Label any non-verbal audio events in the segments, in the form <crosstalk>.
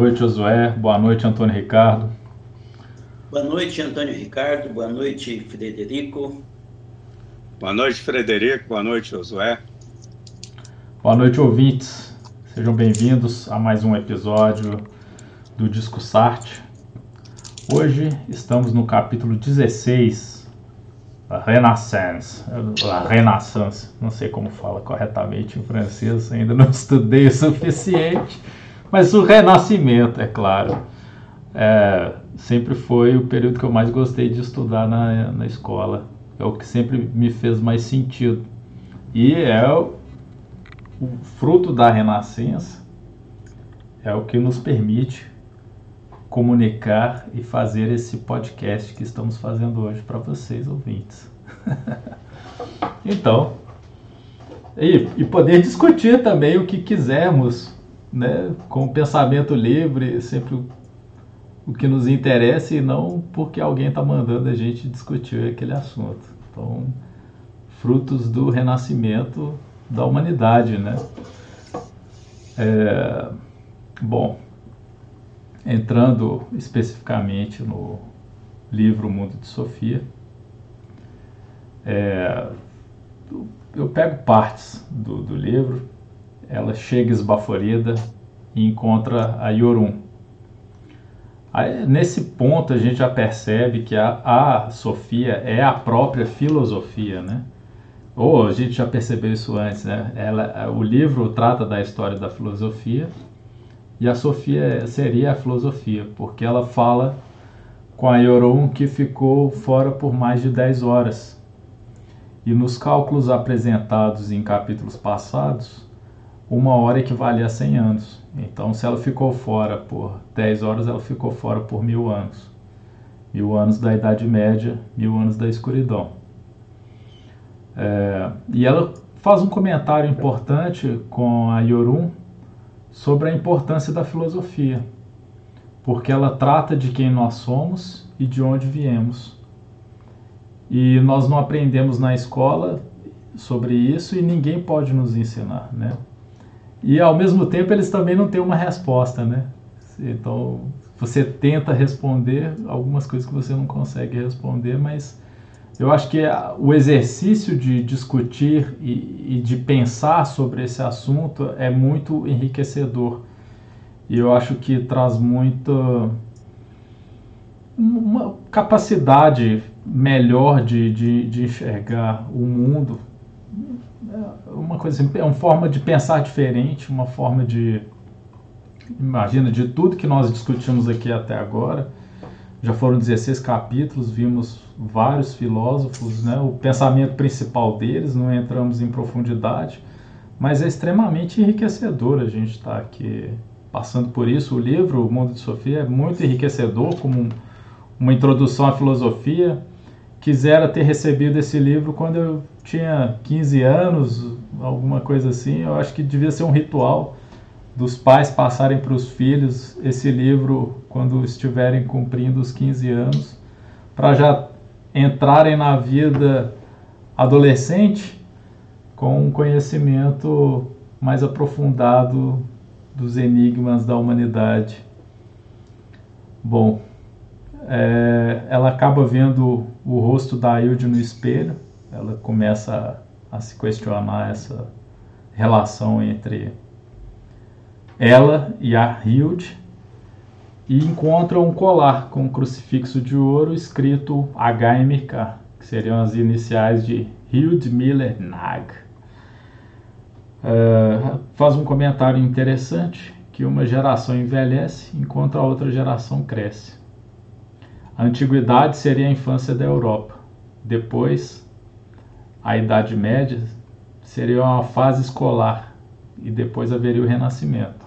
Boa noite, Josué. Boa noite, Antônio Ricardo. Boa noite, Antônio Ricardo. Boa noite, Frederico. Boa noite, Frederico. Boa noite, Josué. Boa noite, ouvintes. Sejam bem-vindos a mais um episódio do Disco Sart. Hoje estamos no capítulo 16, a Renaissance, a Renaissance, não sei como fala corretamente em francês, ainda não estudei o suficiente, mas o Renascimento, é claro. É, sempre foi o período que eu mais gostei de estudar na, na escola é o que sempre me fez mais sentido. E é o, o fruto da renascença, é o que nos permite comunicar e fazer esse podcast que estamos fazendo hoje para vocês, ouvintes. <laughs> então, e, e, poder discutir também o que quisermos, né, com pensamento livre, sempre o que nos interessa e não porque alguém está mandando a gente discutir aquele assunto. Então, frutos do renascimento da humanidade, né? É, bom, entrando especificamente no livro Mundo de Sofia, é, eu pego partes do, do livro, ela chega esbaforida e encontra a Yorum, Aí, nesse ponto a gente já percebe que a, a Sofia é a própria filosofia, né? Ou a gente já percebeu isso antes, né? Ela, o livro trata da história da filosofia e a Sofia seria a filosofia, porque ela fala com a Ioron que ficou fora por mais de 10 horas. E nos cálculos apresentados em capítulos passados, uma hora equivale a 100 anos. Então, se ela ficou fora por 10 horas, ela ficou fora por mil anos. Mil anos da Idade Média, mil anos da escuridão. É, e ela faz um comentário importante com a Yorum sobre a importância da filosofia, porque ela trata de quem nós somos e de onde viemos. E nós não aprendemos na escola sobre isso e ninguém pode nos ensinar, né? E ao mesmo tempo eles também não têm uma resposta, né? Então você tenta responder algumas coisas que você não consegue responder, mas eu acho que o exercício de discutir e, e de pensar sobre esse assunto é muito enriquecedor. E eu acho que traz muita uma capacidade melhor de, de, de enxergar o mundo uma coisa assim, é uma forma de pensar diferente, uma forma de imagina de tudo que nós discutimos aqui até agora. Já foram 16 capítulos, vimos vários filósofos, né? O pensamento principal deles, não entramos em profundidade, mas é extremamente enriquecedor a gente estar tá aqui passando por isso. O livro O Mundo de Sofia é muito enriquecedor como uma introdução à filosofia. Quisera ter recebido esse livro quando eu tinha 15 anos, alguma coisa assim. Eu acho que devia ser um ritual dos pais passarem para os filhos esse livro quando estiverem cumprindo os 15 anos, para já entrarem na vida adolescente com um conhecimento mais aprofundado dos enigmas da humanidade. Bom, é, ela acaba vendo o rosto da Ailde no espelho ela começa a, a se questionar essa relação entre ela e a Hilde e encontra um colar com um crucifixo de ouro escrito HMK, que seriam as iniciais de Hilde Miller Nag. Uh, faz um comentário interessante que uma geração envelhece enquanto a outra geração cresce. A antiguidade seria a infância da Europa. Depois, a Idade Média seria uma fase escolar e depois haveria o Renascimento.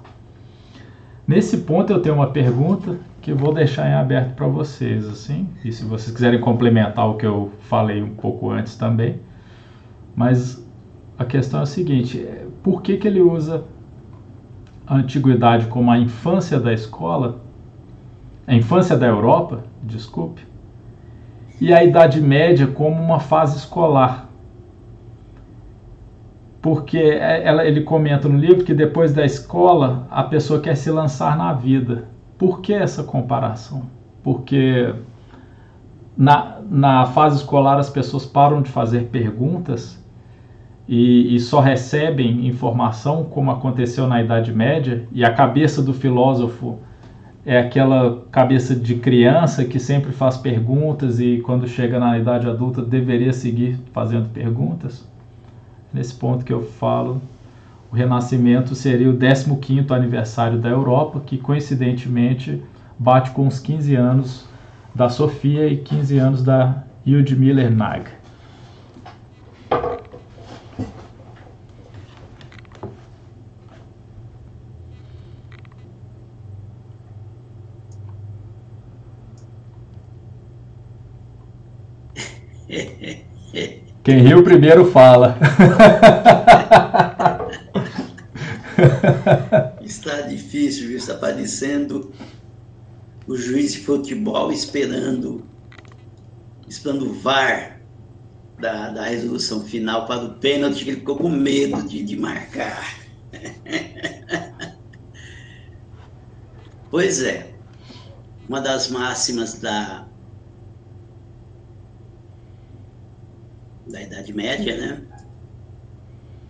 Nesse ponto eu tenho uma pergunta que eu vou deixar em aberto para vocês, assim, e se vocês quiserem complementar o que eu falei um pouco antes também, mas a questão é a seguinte: é, por que, que ele usa a antiguidade como a infância da escola, a infância da Europa, desculpe, e a Idade Média como uma fase escolar? porque é, ela, ele comenta no livro que depois da escola a pessoa quer se lançar na vida. Por que essa comparação? Porque na, na fase escolar as pessoas param de fazer perguntas e, e, só recebem informação, como aconteceu na Idade Média, e a cabeça do filósofo é aquela cabeça de criança que sempre faz perguntas e quando chega na idade adulta deveria seguir fazendo perguntas nesse ponto que eu falo, o Renascimento seria o 15º aniversário da Europa, que coincidentemente bate com os 15 anos da Sofia e 15 anos da Miller Nag. Quem riu primeiro fala. <laughs> Está difícil, viu? Está parecendo o juiz de futebol esperando, esperando o VAR da, da resolução final para o pênalti, que ele ficou com medo de, de marcar. <laughs> pois é, uma das máximas da, da Idade Média, né?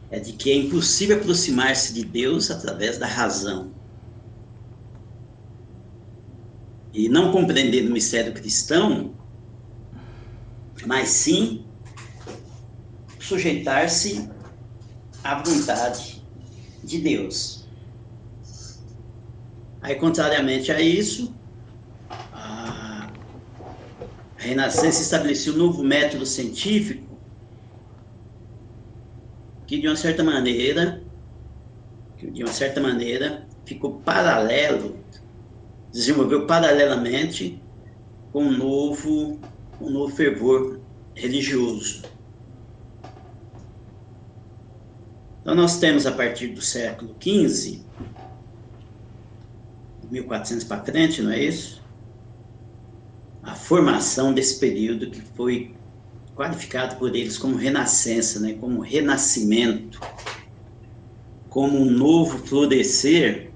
É de que é impossível aproximar-se de Deus através da razão. E não compreender o mistério cristão, mas sim sujeitar-se à vontade de Deus. Aí, contrariamente a isso, a Renascença estabeleceu um novo método científico que de uma certa maneira, que de uma certa maneira ficou paralelo, desenvolveu paralelamente com um novo, um novo fervor religioso. Então nós temos a partir do século XV, 1400 para frente, não é isso? A formação desse período que foi qualificado por eles como renascença, né, como renascimento, como um novo florescer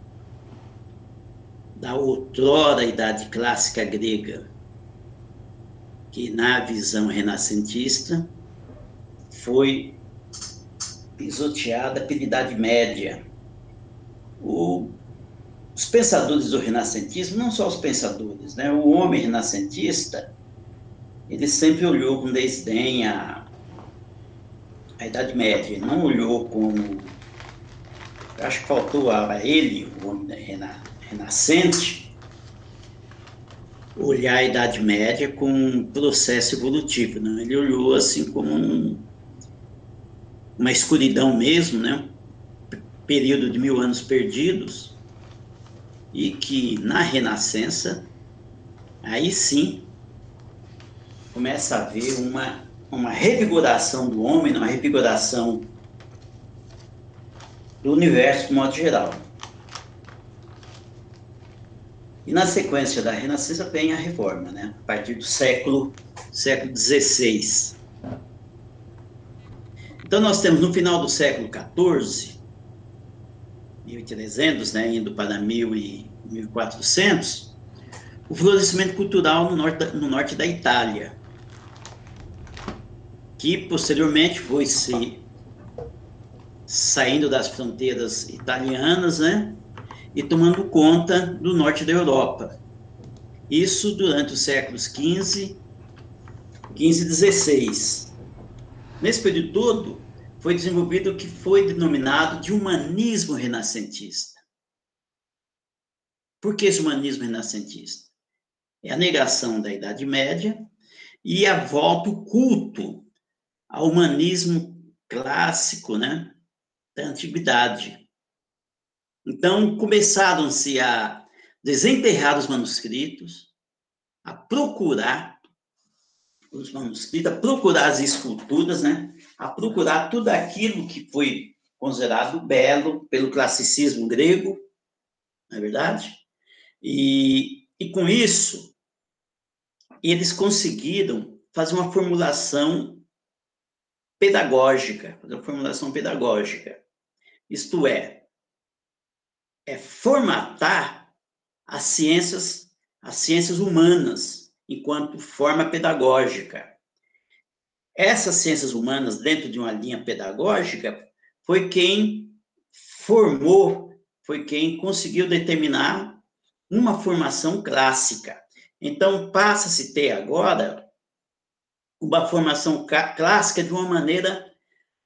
da outrora idade clássica grega, que na visão renascentista foi pisoteada pela Idade Média. O, os pensadores do renascentismo, não só os pensadores, né, o homem renascentista, ele sempre olhou com desdém a, a Idade Média, ele não olhou como. Acho que faltou a ele, o homem rena, renascente, olhar a Idade Média com um processo evolutivo. Né? Ele olhou assim como um, uma escuridão mesmo, né? período de mil anos perdidos, e que na Renascença, aí sim, começa a haver uma, uma revigoração do homem, uma revigoração do universo de modo geral. E na sequência da Renascença vem a Reforma, né? a partir do século, século XVI. Então nós temos no final do século XIV, 1300, né, indo para 1000 e 1400, o florescimento cultural no norte, no norte da Itália, que posteriormente foi se saindo das fronteiras italianas, né, e tomando conta do norte da Europa. Isso durante os séculos XV, XV e XVI. Nesse período todo, foi desenvolvido o que foi denominado de humanismo renascentista. Por que esse humanismo renascentista? É a negação da Idade Média e a volta ao culto ao humanismo clássico, né, da antiguidade. Então, começaram-se a desenterrar os manuscritos, a procurar os manuscritos, a procurar as esculturas, né, a procurar tudo aquilo que foi considerado belo pelo classicismo grego, não é verdade? E, e com isso, eles conseguiram fazer uma formulação pedagógica, uma formulação pedagógica. Isto é, é formatar as ciências, as ciências humanas enquanto forma pedagógica. Essas ciências humanas, dentro de uma linha pedagógica, foi quem formou, foi quem conseguiu determinar uma formação clássica. Então, passa-se ter agora uma formação clássica de uma maneira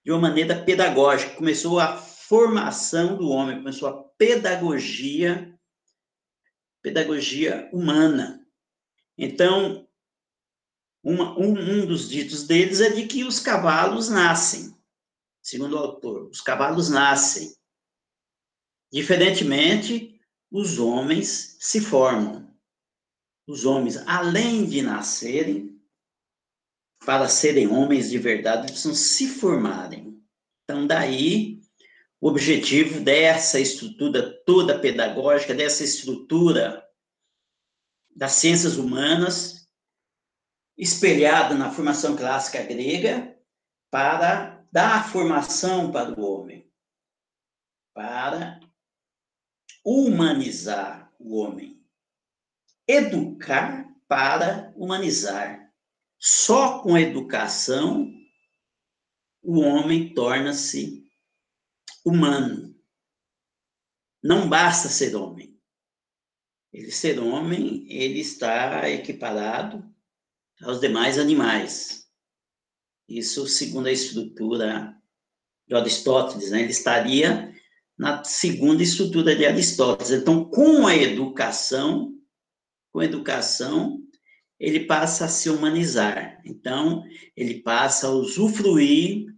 de uma maneira pedagógica. Começou a formação do homem, começou a pedagogia pedagogia humana. Então, uma, um, um dos ditos deles é de que os cavalos nascem, segundo o autor, os cavalos nascem. Diferentemente, os homens se formam. Os homens, além de nascerem, para serem homens de verdade, precisam se formarem. Então, daí, o objetivo dessa estrutura toda pedagógica, dessa estrutura das ciências humanas, espelhada na formação clássica grega, para dar formação para o homem, para humanizar o homem, educar para humanizar. Só com educação o homem torna-se humano. Não basta ser homem. Ele ser homem, ele está equiparado aos demais animais. Isso segundo a estrutura de Aristóteles, né? ele estaria na segunda estrutura de Aristóteles. Então, com a educação, com a educação, ele passa a se humanizar. Então, ele passa a usufruir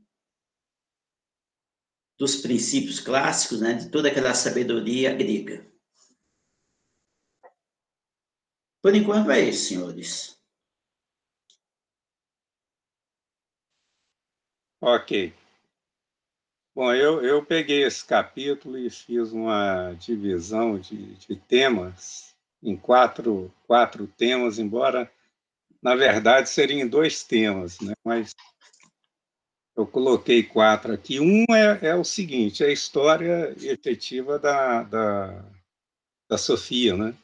dos princípios clássicos, né, de toda aquela sabedoria grega. Por enquanto é isso, senhores. Ok. Bom, eu, eu peguei esse capítulo e fiz uma divisão de, de temas em quatro, quatro temas, embora, na verdade, seriam dois temas, né? mas eu coloquei quatro aqui. Um é, é o seguinte, é a história efetiva da, da, da Sofia, né?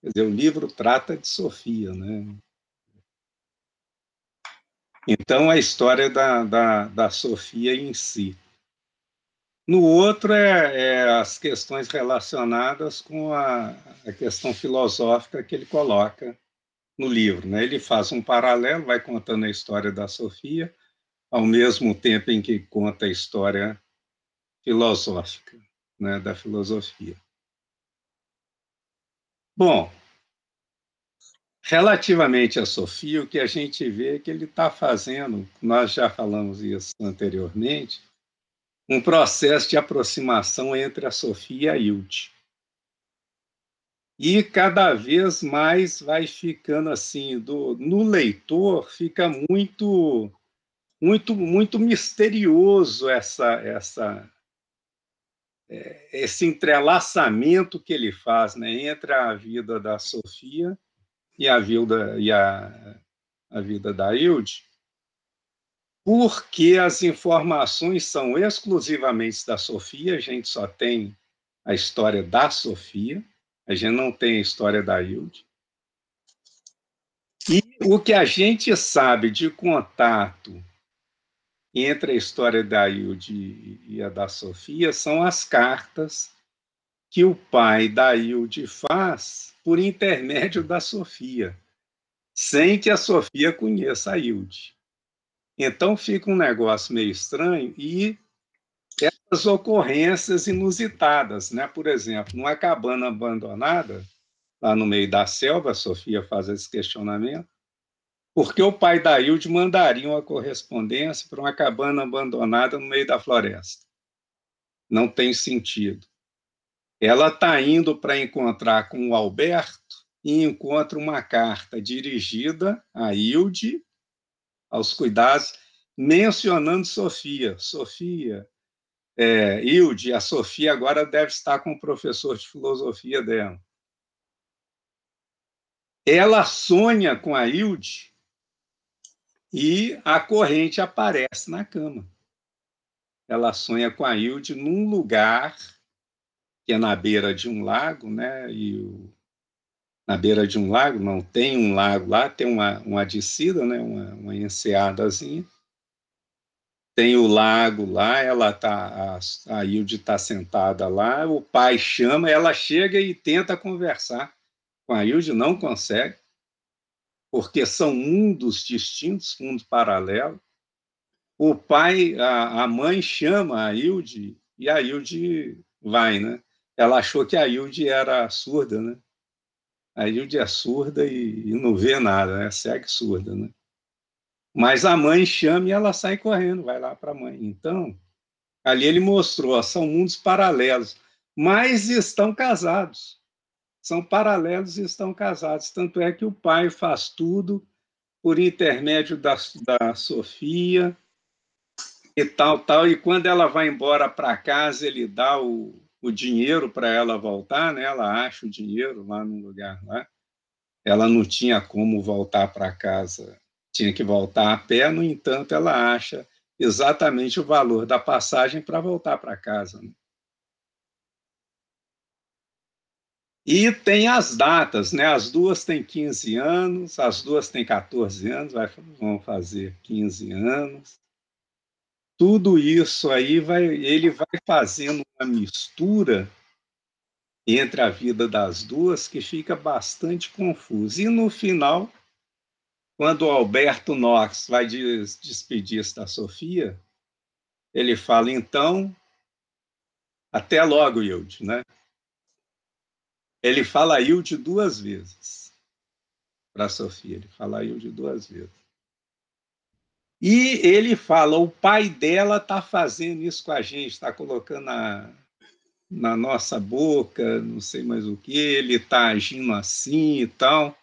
Quer dizer, o livro trata de Sofia, né? Então, a história da, da, da Sofia em si. No outro é, é, as questões relacionadas com a, a, questão filosófica que ele coloca no livro. Né? Ele faz um paralelo, vai contando a história da Sofia, ao mesmo tempo em que conta a história filosófica, né, da filosofia. Bom, relativamente a Sofia, o que a gente vê é que ele está fazendo, nós já falamos isso anteriormente, um processo de aproximação entre a Sofia e a Hilde. E cada vez mais vai ficando assim, do, no leitor fica muito muito muito misterioso essa essa é, esse entrelaçamento que ele faz né, entre a vida da Sofia e a vida e a, a vida da Hilde porque as informações são exclusivamente da Sofia, a gente só tem a história da Sofia, a gente não tem a história da Hilde. E o que a gente sabe de contato entre a história da Hilde e a da Sofia são as cartas que o pai da Hilde faz por intermédio da Sofia, sem que a Sofia conheça a Hilde. Então fica um negócio meio estranho e essas ocorrências inusitadas, né? Por exemplo, numa cabana abandonada, lá no meio da selva, a Sofia faz esse questionamento, porque o pai da Hilde mandaria uma correspondência para uma cabana abandonada no meio da floresta. Não tem sentido. Ela está indo para encontrar com o Alberto e encontra uma carta dirigida a Hilde aos cuidados, mencionando Sofia. Sofia, é, Hilde, a Sofia agora deve estar com o professor de filosofia dela. Ela sonha com a Hilde e a corrente aparece na cama. Ela sonha com a Hilde num lugar que é na beira de um lago, né? E o, na beira de um lago, não tem um lago lá, tem uma, uma descida, né? Uma, uma enseadazinha. Tem o lago lá, ela tá, a, a Hilde está sentada lá, o pai chama, ela chega e tenta conversar com a Hilde, não consegue, porque são mundos distintos, mundos paralelos. O pai, a, a mãe chama a Hilde e a Hilde vai, né? ela achou que a Hilde era surda, né? A Hilde é surda e, e não vê nada, né? Segue surda, né? Mas a mãe chama e ela sai correndo, vai lá para a mãe. Então, ali ele mostrou, ó, são mundos paralelos, mas estão casados. São paralelos e estão casados. Tanto é que o pai faz tudo por intermédio da, da Sofia e tal, tal. E quando ela vai embora para casa, ele dá o, o dinheiro para ela voltar, né? Ela acha o dinheiro lá no lugar lá. Ela não tinha como voltar para casa, tinha que voltar a pé, no entanto, ela acha exatamente o valor da passagem para voltar para casa. Né? E tem as datas, né? As duas têm 15 anos, as duas têm 14 anos, vão fazer 15 anos tudo isso aí vai, ele vai fazendo uma mistura entre a vida das duas que fica bastante confuso. E no final, quando o Alberto Knox vai despedir-se da Sofia, ele fala, então, até logo, Hilde, né? Ele fala Hilde duas vezes para Sofia, ele fala Hilde duas vezes. E ele fala: o pai dela está fazendo isso com a gente, está colocando na, na nossa boca, não sei mais o que, ele está agindo assim e tal.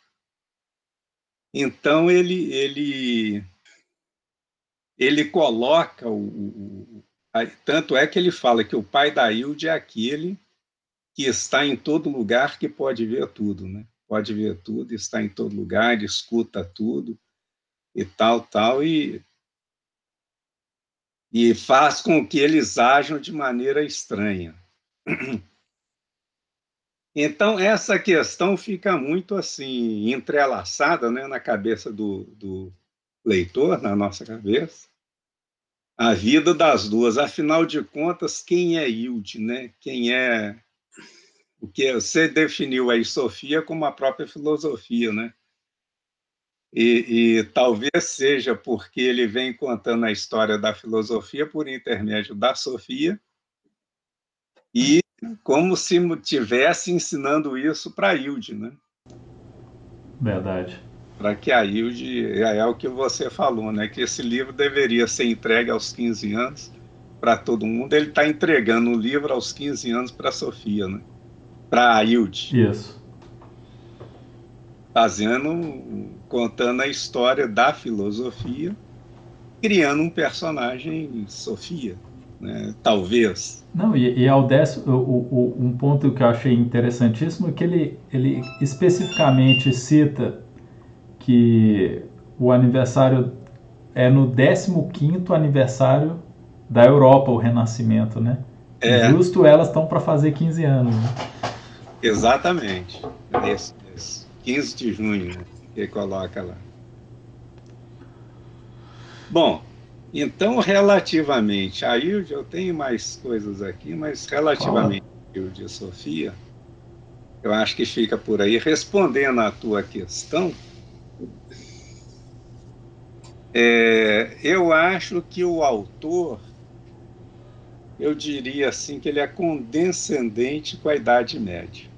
Então ele ele ele coloca o, o, a, tanto é que ele fala que o pai da Hilde é aquele que está em todo lugar que pode ver tudo, né? Pode ver tudo, está em todo lugar, escuta tudo e tal, tal e e faz com que eles ajam de maneira estranha. Então, essa questão fica muito assim entrelaçada né, na cabeça do, do leitor, na nossa cabeça. A vida das duas, afinal de contas, quem é Hilde, né? Quem é o que você definiu aí Sofia como a própria filosofia, né? E, e, talvez seja porque ele vem contando a história da filosofia por intermédio da Sofia e como se tivesse ensinando isso para a Hilde, né? Verdade. Para que a Hilde, é, é o que você falou, né? Que esse livro deveria ser entregue aos 15 anos para todo mundo. Ele está entregando o livro aos 15 anos para a Sofia, né? Para a Hilde. Isso. Fazendo contando a história da filosofia, criando um personagem Sofia, né? talvez. Não, e, e ao décimo, o, o, um ponto que eu achei interessantíssimo é que ele, ele especificamente cita que o aniversário é no 15 aniversário da Europa, o Renascimento, né? É. Justo elas estão para fazer 15 anos. Né? Exatamente. Esse, esse 15 de junho. Né? que coloca lá. Bom, então, relativamente a Hilde, eu tenho mais coisas aqui, mas relativamente a Hilde e Sofia, eu acho que fica por aí. Respondendo à tua questão, é, eu acho que o autor, eu diria assim, que ele é condescendente com a Idade Média.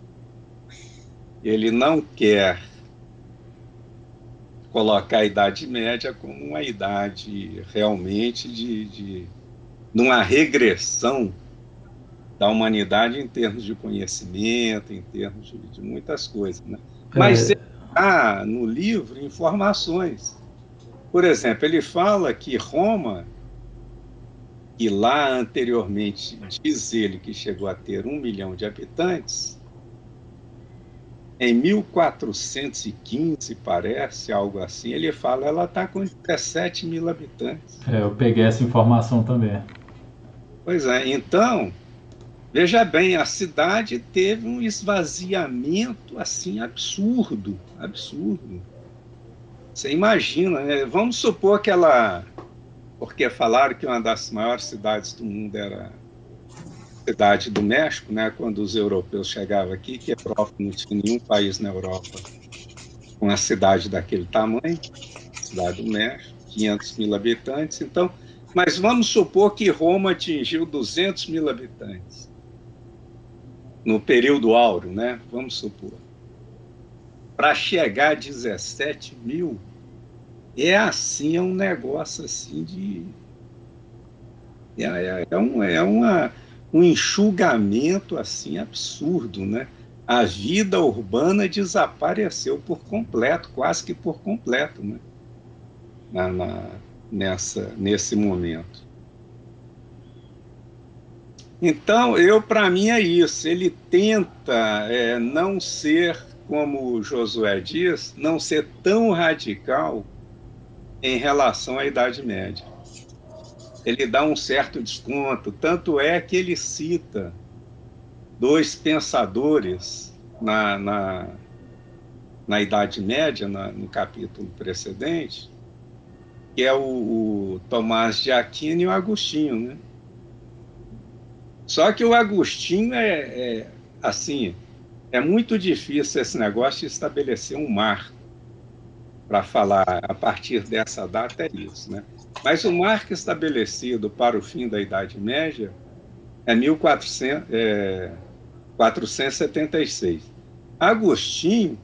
Ele não quer colocar a Idade Média como uma idade realmente de, de, regressão da humanidade em termos de conhecimento, em termos de, de muitas coisas. Né? Mas é. há no livro informações. Por exemplo, ele fala que Roma, que lá anteriormente diz ele que chegou a ter um milhão de habitantes, em 1415, parece, algo assim, ele fala ela está com 17 mil habitantes. É, eu peguei essa informação também. Pois é, então, veja bem, a cidade teve um esvaziamento assim absurdo, absurdo. Você imagina, né? Vamos supor que ela, porque falaram que uma das maiores cidades do mundo era cidade do México, né, quando os europeus chegavam aqui, que a Europa não tinha nenhum país na Europa com a cidade daquele tamanho, cidade do México, 500 mil habitantes. Então, mas vamos supor que Roma atingiu 200 mil habitantes no período áureo, né? Vamos supor. Para chegar a 17 mil, é assim, é um negócio assim de. É, é, é, um, é uma um enxugamento assim absurdo, né? A vida urbana desapareceu por completo, quase que por completo, né? Na, na, nessa, nesse momento. Então, eu para mim é isso. Ele tenta é, não ser, como Josué diz, não ser tão radical em relação à Idade Média ele dá um certo desconto. Tanto é que ele cita dois pensadores na, na, na Idade Média, na, no capítulo precedente, que é o, o, Tomás de Aquino e o Agostinho, né? Só que o Agostinho é, é assim, é muito difícil esse negócio de estabelecer um marco para falar a partir dessa data é isso, né? Mas o marco estabelecido para o fim da Idade Média é 1476. É, Agostinho,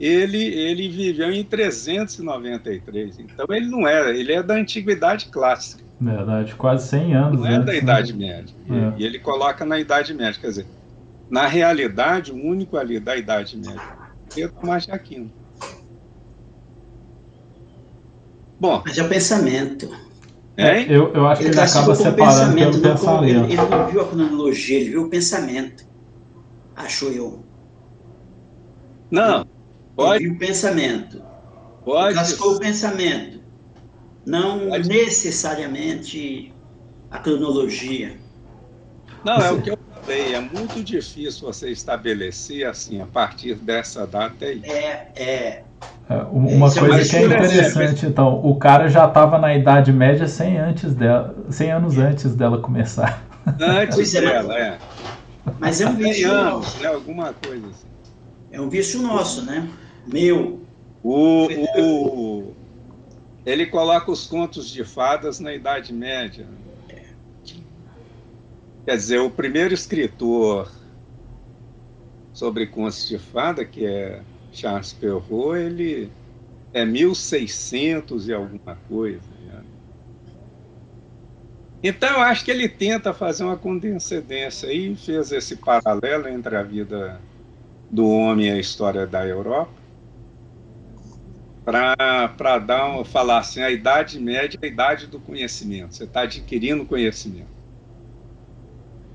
ele, ele viveu em 393, então ele não era, ele é da Antiguidade Clássica. Verdade, quase 100 anos. Não é da né? Idade Média. É. E ele coloca na Idade Média, quer dizer, na realidade, o único ali da Idade Média é Tomás de Aquino. Bom. Mas é o pensamento. É, eu, eu acho ele que ele acaba separando pelo pensamento. Ele, ele não viu a cronologia, ele viu o pensamento. Acho eu. Não. Pode. Ele viu o pensamento. Pode. Classificou o pensamento. Não pode. necessariamente a cronologia. Não, é o que eu falei. É muito difícil você estabelecer assim, a partir dessa data aí. É, é. É, uma Isso é coisa é que é interessante, então, o cara já estava na Idade Média 100, antes dela, 100 anos antes dela começar. Antes é, dela, é. Mas é um vício anos, nosso. Né, alguma coisa assim. É um vício nosso, né? Meu. O, o, ele coloca os contos de fadas na Idade Média. Quer dizer, o primeiro escritor sobre contos de fada, que é Charles Perrault, ele é 1600 e alguma coisa. Né? Então, acho que ele tenta fazer uma condescendência e fez esse paralelo entre a vida do homem e a história da Europa, para dar falar assim, a idade média é a idade do conhecimento. Você está adquirindo conhecimento.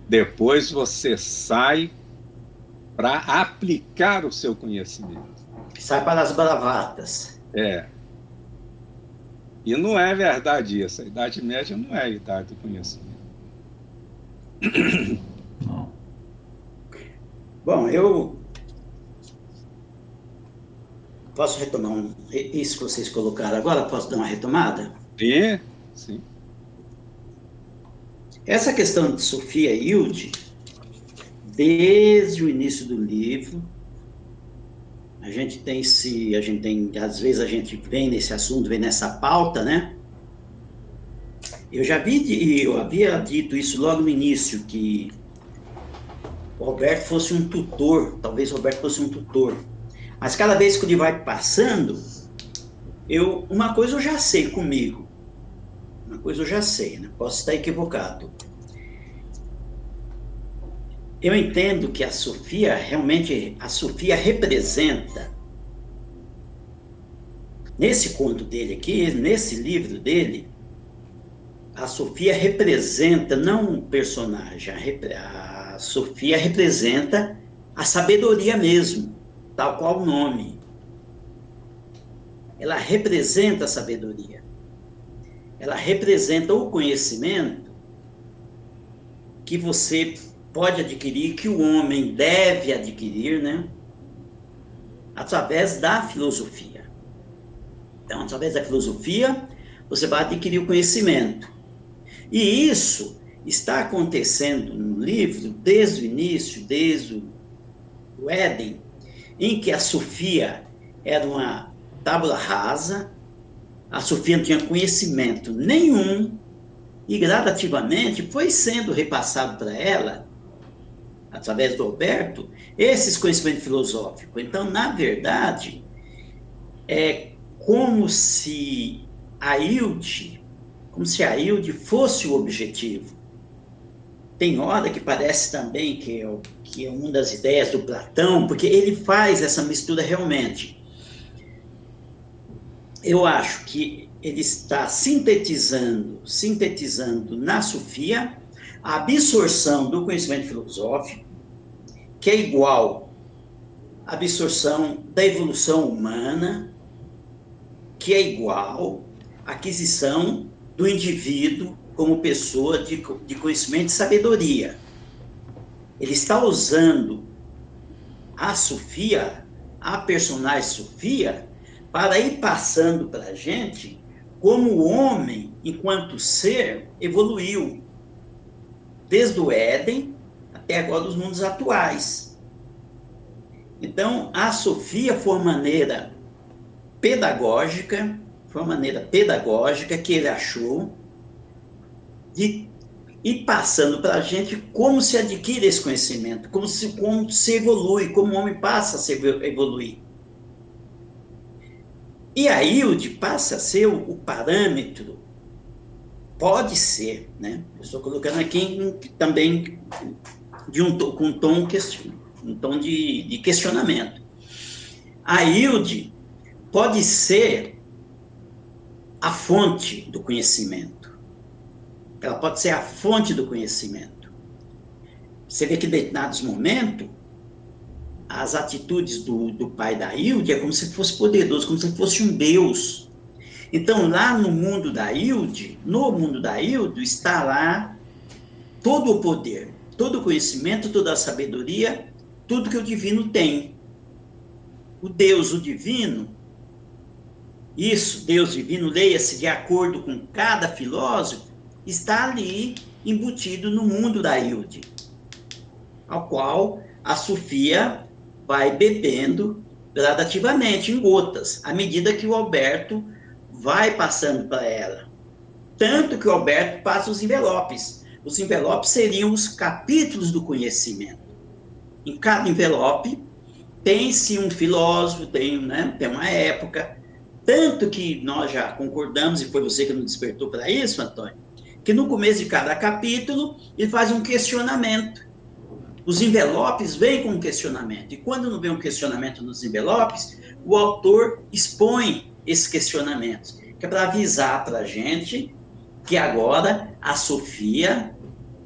Depois você sai para aplicar o seu conhecimento. Sai para as bravatas. É. E não é verdade isso. A Idade Média não é a idade do conhecimento. Não. Bom, eu posso retomar um, isso que vocês colocaram agora? Posso dar uma retomada? Sim, sim. Essa questão de Sofia Hilde, desde o início do livro. A gente tem se, a gente tem, às vezes a gente vem nesse assunto, vem nessa pauta, né? Eu já vi, eu havia dito isso logo no início que Roberto fosse um tutor, talvez Roberto fosse um tutor. Mas cada vez que ele vai passando, eu uma coisa eu já sei comigo. Uma coisa eu já sei, né? Posso estar equivocado eu entendo que a Sofia realmente a Sofia representa nesse conto dele aqui, nesse livro dele, a Sofia representa não um personagem, a, a Sofia representa a sabedoria mesmo. tal qual o nome. Ela representa a sabedoria. Ela representa o conhecimento que você pode adquirir, que o homem deve adquirir, né? Através da filosofia. Então, através da filosofia, você vai adquirir o conhecimento. E isso está acontecendo no livro desde o início, desde o Éden, em que a Sofia era uma tábula rasa, a Sofia não tinha conhecimento nenhum, e gradativamente foi sendo repassado para ela, através do Alberto, esses conhecimentos filosóficos. Então, na verdade, é como se a Hilde, como se a Hilde fosse o objetivo. Tem hora que parece também que é, que é uma das ideias do Platão, porque ele faz essa mistura realmente. Eu acho que ele está sintetizando, sintetizando na Sofia a absorção do conhecimento filosófico, que é igual à absorção da evolução humana, que é igual à aquisição do indivíduo como pessoa de, de conhecimento e sabedoria. Ele está usando a Sofia, a personagem Sofia, para ir passando para a gente como o homem, enquanto ser, evoluiu. Desde o Éden até agora os mundos atuais. Então, a Sofia foi uma maneira pedagógica, foi uma maneira pedagógica que ele achou de ir passando para a gente como se adquire esse conhecimento, como se, como se evolui, como o homem passa a se evoluir. E a ILD passa a ser o parâmetro, pode ser, né? Eu estou colocando aqui também de um, com um tom, um tom de, de questionamento. A ILD pode ser a fonte do conhecimento. Ela pode ser a fonte do conhecimento. Você vê que em determinados momentos, as atitudes do, do pai da Hilde é como se fosse poderoso, como se fosse um Deus. Então, lá no mundo da Hilde, no mundo da Hilde, está lá todo o poder, todo o conhecimento, toda a sabedoria, tudo que o divino tem. O Deus, o divino, isso, Deus divino, leia-se de acordo com cada filósofo, está ali embutido no mundo da Hilde, ao qual a Sofia vai bebendo gradativamente, em gotas, à medida que o Alberto vai passando para ela. Tanto que o Alberto passa os envelopes. Os envelopes seriam os capítulos do conhecimento. Em cada envelope tem-se um filósofo, tem, né, tem uma época, tanto que nós já concordamos, e foi você que nos despertou para isso, Antônio, que no começo de cada capítulo ele faz um questionamento. Os envelopes vêm com um questionamento. E quando não vem um questionamento nos envelopes, o autor expõe esses questionamentos, que é para avisar para a gente que agora a Sofia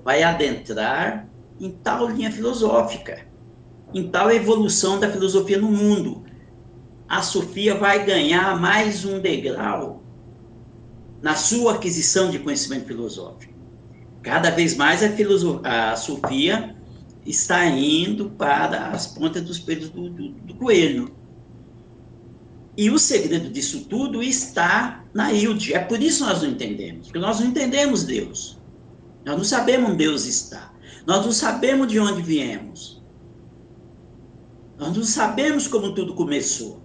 vai adentrar em tal linha filosófica, em tal evolução da filosofia no mundo a Sofia vai ganhar mais um degrau na sua aquisição de conhecimento filosófico. Cada vez mais a, a Sofia está indo para as pontas dos pelos do, do, do coelho. E o segredo disso tudo está na Hilde. É por isso que nós não entendemos, porque nós não entendemos Deus. Nós não sabemos onde Deus está. Nós não sabemos de onde viemos. Nós não sabemos como tudo começou.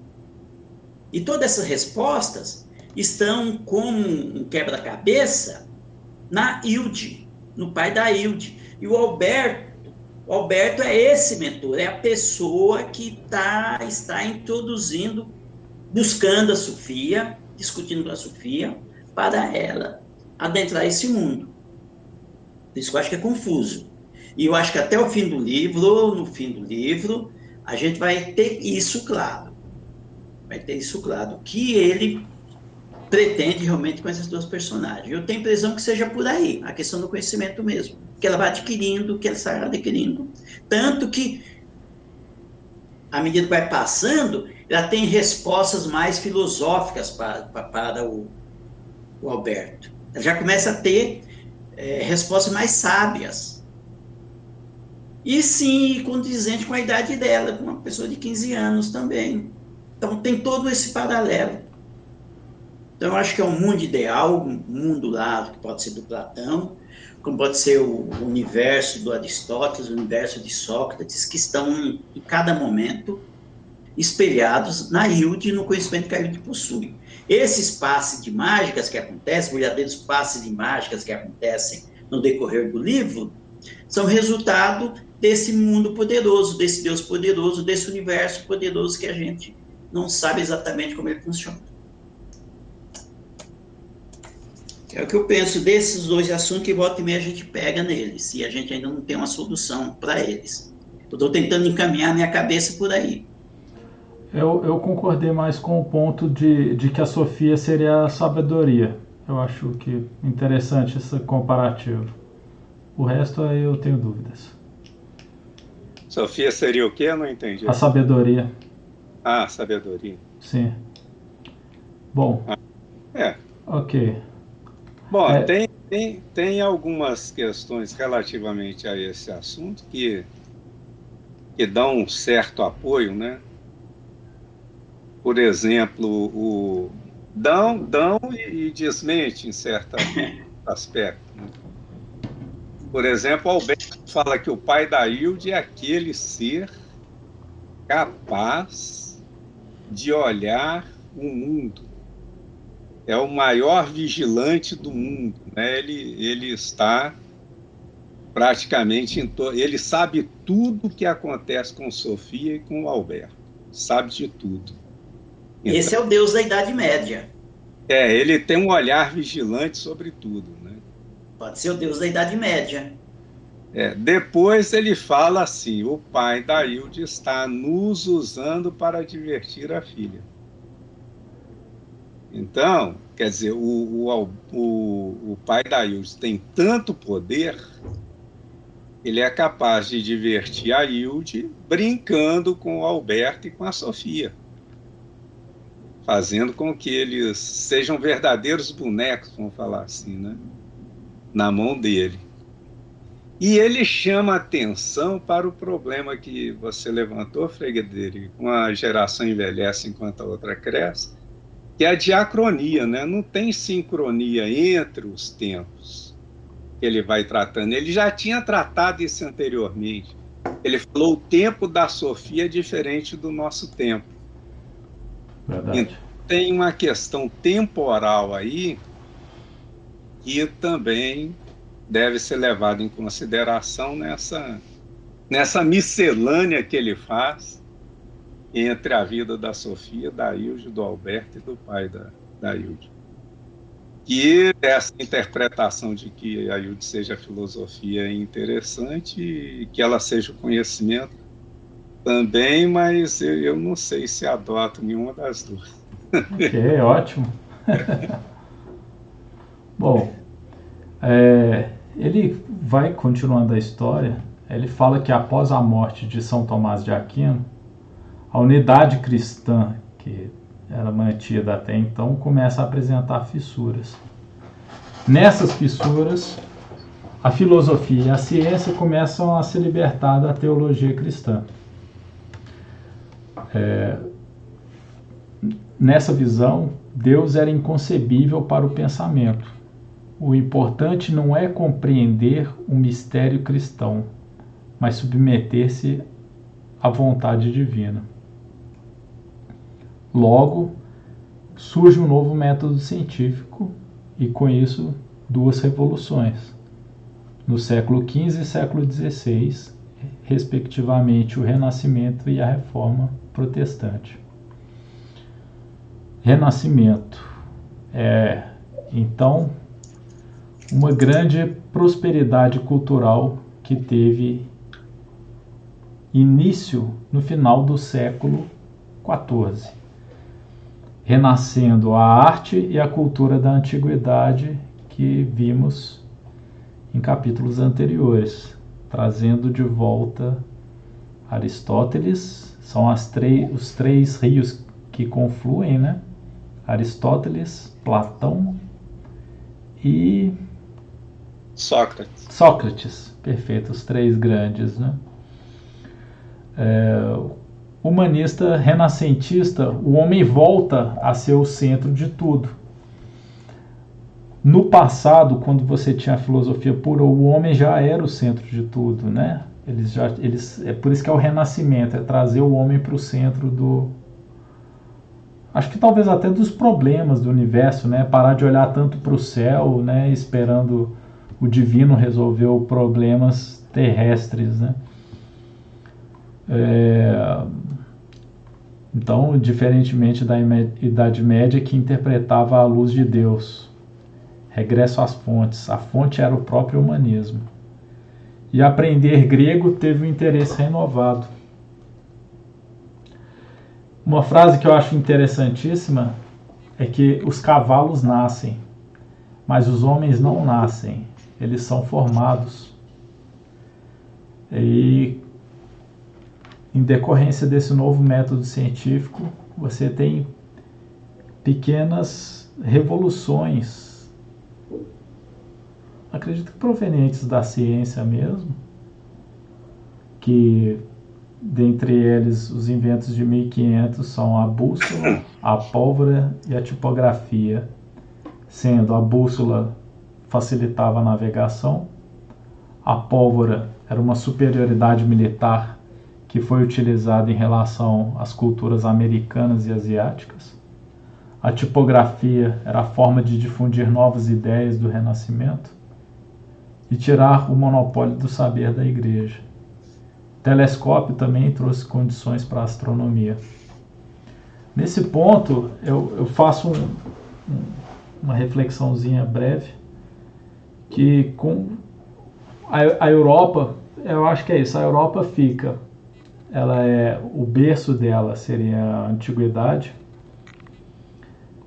E todas essas respostas estão como um quebra-cabeça na Hilde, no pai da Hilde. E o Alberto, o Alberto é esse mentor, é a pessoa que tá, está introduzindo, buscando a Sofia, discutindo com a Sofia, para ela adentrar esse mundo. Isso eu acho que é confuso. E eu acho que até o fim do livro, ou no fim do livro, a gente vai ter isso claro vai ter isso claro, que ele pretende realmente com essas duas personagens. Eu tenho a impressão que seja por aí, a questão do conhecimento mesmo, que ela vai adquirindo, que ela sai adquirindo, tanto que à medida que vai passando, ela tem respostas mais filosóficas para, para, o, o, Alberto. Ela já começa a ter é, respostas mais sábias. E sim, condizente com a idade dela, com uma pessoa de 15 anos também. Então tem todo esse paralelo. Então eu acho que é um mundo ideal, um mundo lá que pode ser do Platão, como pode ser o universo do Aristóteles, o universo de Sócrates, que estão em cada momento espelhados na Hilde e no conhecimento que a Hilde possui. Esses passes de mágicas que acontecem, verdadeiros passes de mágicas que acontecem no decorrer do livro, são resultado desse mundo poderoso, desse Deus poderoso, desse universo poderoso que a gente não sabe exatamente como ele funciona. É o que eu penso desses dois assuntos que volta e meia a gente pega neles, e a gente ainda não tem uma solução para eles. Eu estou tentando encaminhar minha cabeça por aí. Eu, eu concordei mais com o ponto de, de que a Sofia seria a sabedoria. Eu acho que interessante esse comparativo. O resto aí eu tenho dúvidas. Sofia seria o quê? Eu não entendi. A sabedoria. Ah, sabedoria. Sim. Bom. Ah, é. Ok. Bom, é... tem, tem, tem algumas questões relativamente a esse assunto que, que dão um certo apoio, né? Por exemplo, o dão, dão e, e desmente em certo <laughs> aspecto. Né? Por exemplo, Alberto fala que o pai da Hilde é aquele ser capaz de olhar o mundo é o maior vigilante do mundo. Né? Ele, ele está praticamente em to... ele sabe tudo o que acontece com Sofia e com o Alberto. Sabe de tudo. Então, Esse é o Deus da Idade Média. É, ele tem um olhar vigilante sobre tudo. Né? Pode ser o Deus da Idade Média. É, depois ele fala assim: o pai da Hilde está nos usando para divertir a filha. Então, quer dizer, o, o, o, o pai da Hilde tem tanto poder, ele é capaz de divertir a Hilde brincando com o Alberto e com a Sofia, fazendo com que eles sejam verdadeiros bonecos, vamos falar assim, né? na mão dele. E ele chama atenção para o problema que você levantou, Frederico, com a geração envelhece enquanto a outra cresce que é a diacronia, né? não tem sincronia entre os tempos que ele vai tratando. Ele já tinha tratado isso anteriormente. Ele falou o tempo da Sofia é diferente do nosso tempo. Verdade. Então, tem uma questão temporal aí que também deve ser levado em consideração nessa, nessa miscelânea que ele faz entre a vida da Sofia, da Ilde, do Alberto e do pai da, da Ilde. Que essa interpretação de que a Ilde seja a filosofia é interessante e que ela seja o conhecimento também, mas eu, eu não sei se adoto nenhuma das duas. Ok, ótimo. <laughs> Bom, é, ele vai continuando a história. Ele fala que após a morte de São Tomás de Aquino, a unidade cristã, que era mantida até então, começa a apresentar fissuras. Nessas fissuras, a filosofia e a ciência começam a se libertar da teologia cristã. É, nessa visão, Deus era inconcebível para o pensamento. O importante não é compreender o mistério cristão, mas submeter-se à vontade divina. Logo, surge um novo método científico e, com isso, duas revoluções. No século XV e século XVI, respectivamente, o Renascimento e a Reforma Protestante. Renascimento é, então, uma grande prosperidade cultural que teve início no final do século XIV renascendo a arte e a cultura da antiguidade que vimos em capítulos anteriores, trazendo de volta Aristóteles, São as os três rios que confluem, né? Aristóteles, Platão e Sócrates. Sócrates, perfeito, os três grandes, né? É, humanista renascentista, o homem volta a ser o centro de tudo. No passado, quando você tinha a filosofia pura, o homem já era o centro de tudo, né? Eles já, eles, é por isso que é o renascimento, é trazer o homem para o centro do, acho que talvez até dos problemas do universo, né? Parar de olhar tanto para o céu, né? Esperando o divino resolver os problemas terrestres, né? É... Então, diferentemente da Idade Média que interpretava a luz de Deus, regresso às fontes. A fonte era o próprio humanismo. E aprender grego teve um interesse renovado. Uma frase que eu acho interessantíssima é que os cavalos nascem, mas os homens não nascem, eles são formados. E em decorrência desse novo método científico, você tem pequenas revoluções, acredito que provenientes da ciência mesmo, que dentre eles os inventos de 1500 são a bússola, a pólvora e a tipografia, sendo a bússola facilitava a navegação, a pólvora era uma superioridade militar que foi utilizado em relação às culturas americanas e asiáticas. A tipografia era a forma de difundir novas ideias do Renascimento e tirar o monopólio do saber da Igreja. O telescópio também trouxe condições para a astronomia. Nesse ponto, eu, eu faço um, um, uma reflexãozinha breve que com a, a Europa, eu acho que é isso, a Europa fica ela é o berço dela seria a antiguidade,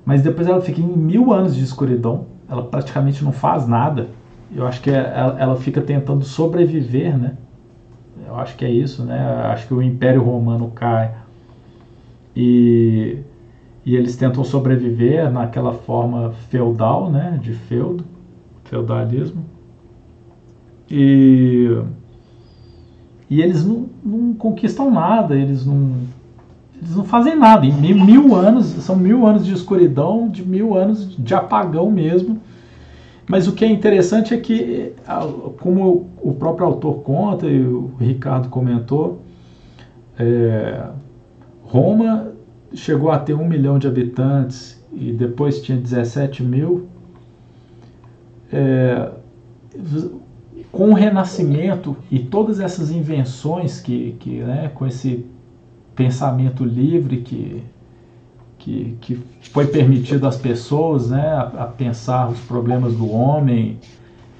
mas depois ela fica em mil anos de escuridão. Ela praticamente não faz nada. Eu acho que é, ela, ela fica tentando sobreviver, né? Eu acho que é isso, né? Eu acho que o Império Romano cai e, e eles tentam sobreviver naquela forma feudal, né? De feudo, feudalismo. E e eles não, não conquistam nada, eles não, eles não fazem nada. Em mil, mil anos, são mil anos de escuridão, de mil anos de apagão mesmo. Mas o que é interessante é que, como o próprio autor conta e o Ricardo comentou, é, Roma chegou a ter um milhão de habitantes e depois tinha 17 mil. É, com o Renascimento e todas essas invenções que, que né, com esse pensamento livre que, que, que foi permitido às pessoas né, a, a pensar os problemas do homem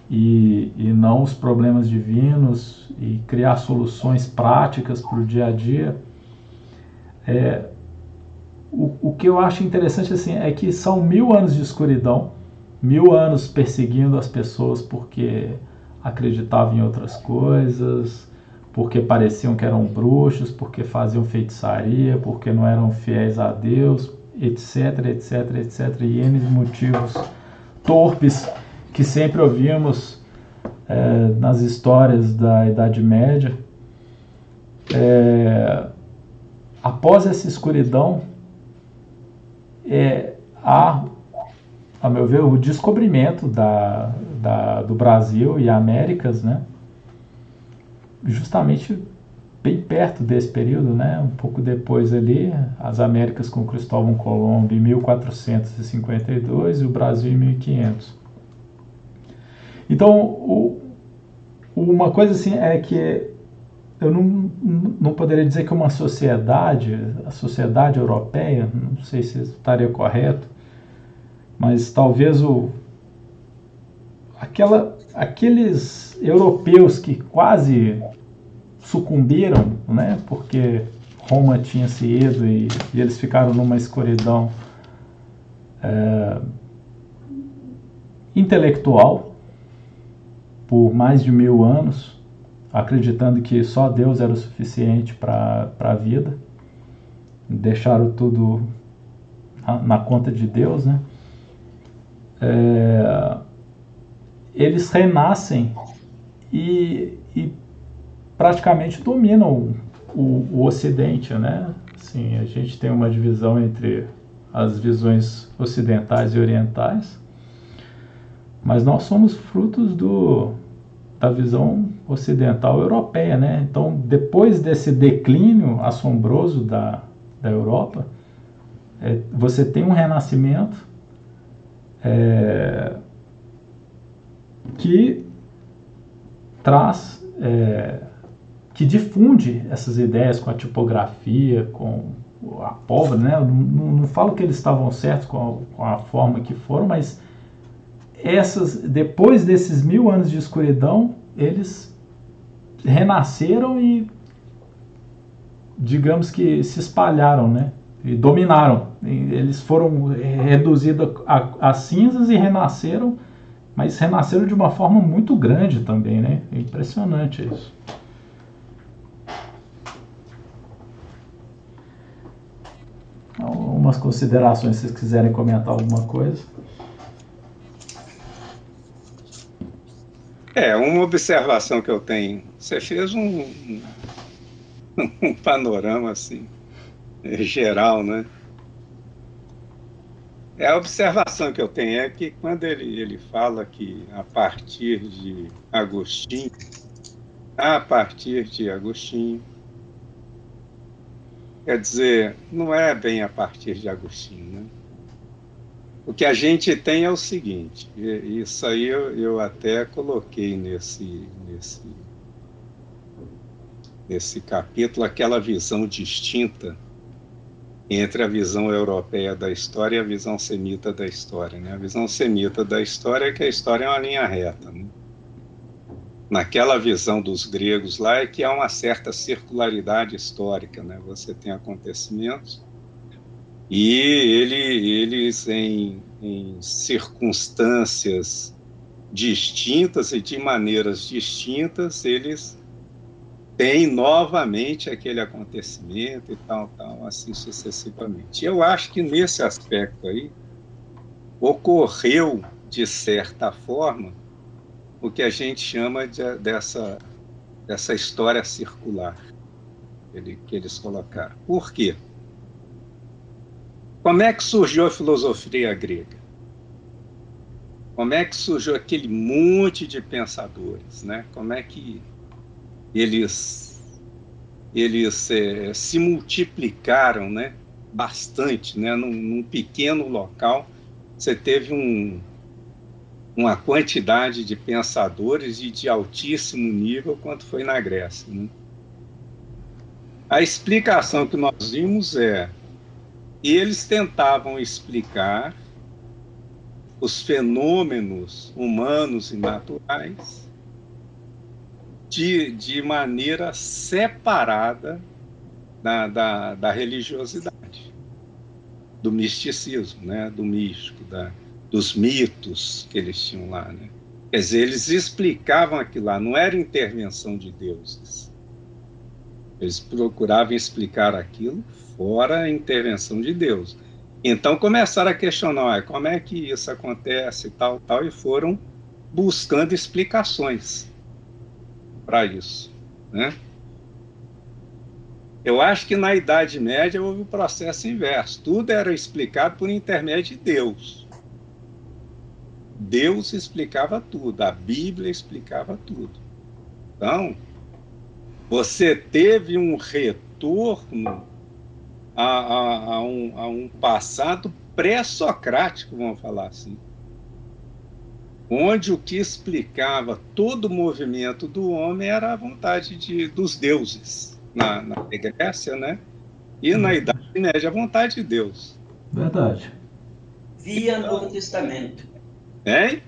e, e não os problemas divinos e criar soluções práticas para o dia a dia. É, o, o que eu acho interessante assim é que são mil anos de escuridão, mil anos perseguindo as pessoas porque acreditavam em outras coisas, porque pareciam que eram bruxos, porque faziam feitiçaria, porque não eram fiéis a Deus, etc, etc, etc, e N motivos torpes que sempre ouvimos é, nas histórias da Idade Média. É, após essa escuridão, é, há, a meu ver, o descobrimento da, da, do Brasil e Américas, né? Justamente bem perto desse período, né? Um pouco depois ali, as Américas com Cristóvão Colombo em 1452 e o Brasil em 1500. Então, o, uma coisa assim é que eu não, não poderia dizer que uma sociedade, a sociedade europeia, não sei se estaria correto, mas talvez o, aquela, aqueles europeus que quase sucumbiram, né, porque Roma tinha se ido e, e eles ficaram numa escuridão é, intelectual por mais de mil anos, acreditando que só Deus era o suficiente para a vida. deixaram tudo na, na conta de Deus, né? É, eles renascem e, e praticamente dominam o, o, Ocidente, né? Sim, a gente tem uma divisão entre as visões ocidentais e orientais, mas nós somos frutos do, da visão ocidental europeia, né? Então, depois desse declínio assombroso da, da Europa, é, você tem um renascimento é, que traz, é, que difunde essas ideias com a tipografia, com a pólvora, né? Não, não, falo que eles estavam certos com a, com a forma que foram, mas essas, depois desses mil anos de escuridão, eles renasceram e, digamos que, se espalharam, né? E dominaram. Eles foram reduzidos a, a cinzas e renasceram, mas renasceram de uma forma muito grande também, né? É impressionante isso. Algumas considerações, se vocês quiserem comentar alguma coisa. É, uma observação que eu tenho. Você fez um, um <laughs> panorama assim, geral, né? É a observação que eu tenho é que quando ele, ele fala que a partir de Agostinho, a partir de Agostinho, quer dizer, não é bem a partir de Agostinho, né? O que a gente tem é o seguinte, isso aí eu, eu até coloquei nesse, nesse, nesse capítulo, aquela visão distinta entre a visão europeia da história e a visão semita da história. Né? A visão semita da história é que a história é uma linha reta. Né? Naquela visão dos gregos lá é que há uma certa circularidade histórica. Né? Você tem acontecimentos e ele, eles, em, em circunstâncias distintas e de maneiras distintas, eles têm novamente aquele acontecimento e tal, tal, assim sucessivamente. Eu acho que nesse aspecto aí ocorreu, de certa forma, o que a gente chama de, dessa, dessa história circular que, que eles colocaram. Por quê? Como é que surgiu a filosofia grega? Como é que surgiu aquele monte de pensadores, né? Como é que eles eles é, se multiplicaram, né? Bastante, né? Num, num pequeno local, você teve um, uma quantidade de pensadores e de altíssimo nível quanto foi na Grécia. Né? A explicação que nós vimos é eles tentavam explicar os fenômenos humanos e naturais de, de maneira separada da, da, da religiosidade, do misticismo, né? do místico, da, dos mitos que eles tinham lá. Né? Quer dizer, eles explicavam aquilo lá, não era intervenção de deuses. Eles procuravam explicar aquilo fora a intervenção de Deus. Então começaram a questionar como é que isso acontece, tal, tal, e foram buscando explicações para isso, né? Eu acho que na Idade Média houve o um processo inverso. Tudo era explicado por intermédio de Deus. Deus explicava tudo, a Bíblia explicava tudo. Então, você teve um retorno a, a, a, um, a um passado pré-socrático, vamos falar assim, onde o que explicava todo o movimento do homem era a vontade de, dos deuses, na, na Grécia, né? E na uhum. Idade Média, a vontade de Deus. Verdade. Via Novo Testamento. Hein?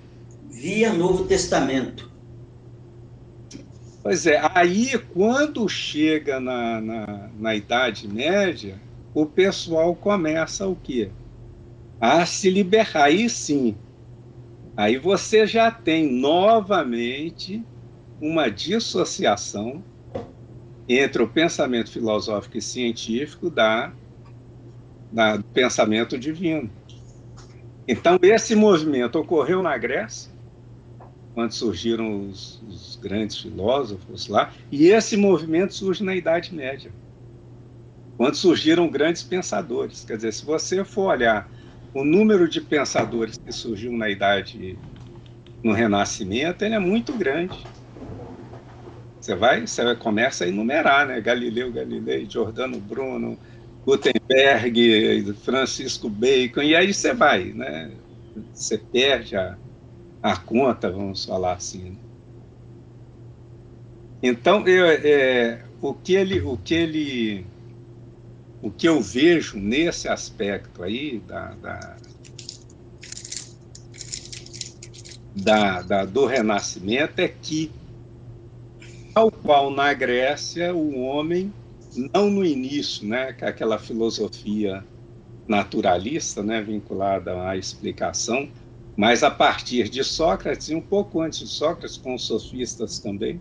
Via Novo Testamento. Pois é, aí quando chega na, na, na Idade Média, o pessoal começa o quê? A se liberar. Aí sim, aí você já tem novamente uma dissociação entre o pensamento filosófico e científico da da, do pensamento divino. Então, esse movimento ocorreu na Grécia, quando surgiram os, os, grandes filósofos lá, e esse movimento surge na Idade Média, quando surgiram grandes pensadores. Quer dizer, se você for olhar o número de pensadores que surgiu na Idade, no Renascimento, ele é muito grande. Você vai, você começa a enumerar, né? Galileu Galilei, Giordano Bruno, Gutenberg, Francisco Bacon, e aí você vai, né? Você perde a, a conta, vamos falar assim. Né? Então, eu, é, o que ele, o que ele, o que eu vejo nesse aspecto aí da, da, da, da do Renascimento é que, tal qual na Grécia, o homem não no início, né, é aquela filosofia naturalista, né, vinculada à explicação, mas a partir de Sócrates, e um pouco antes de Sócrates, com os sofistas também,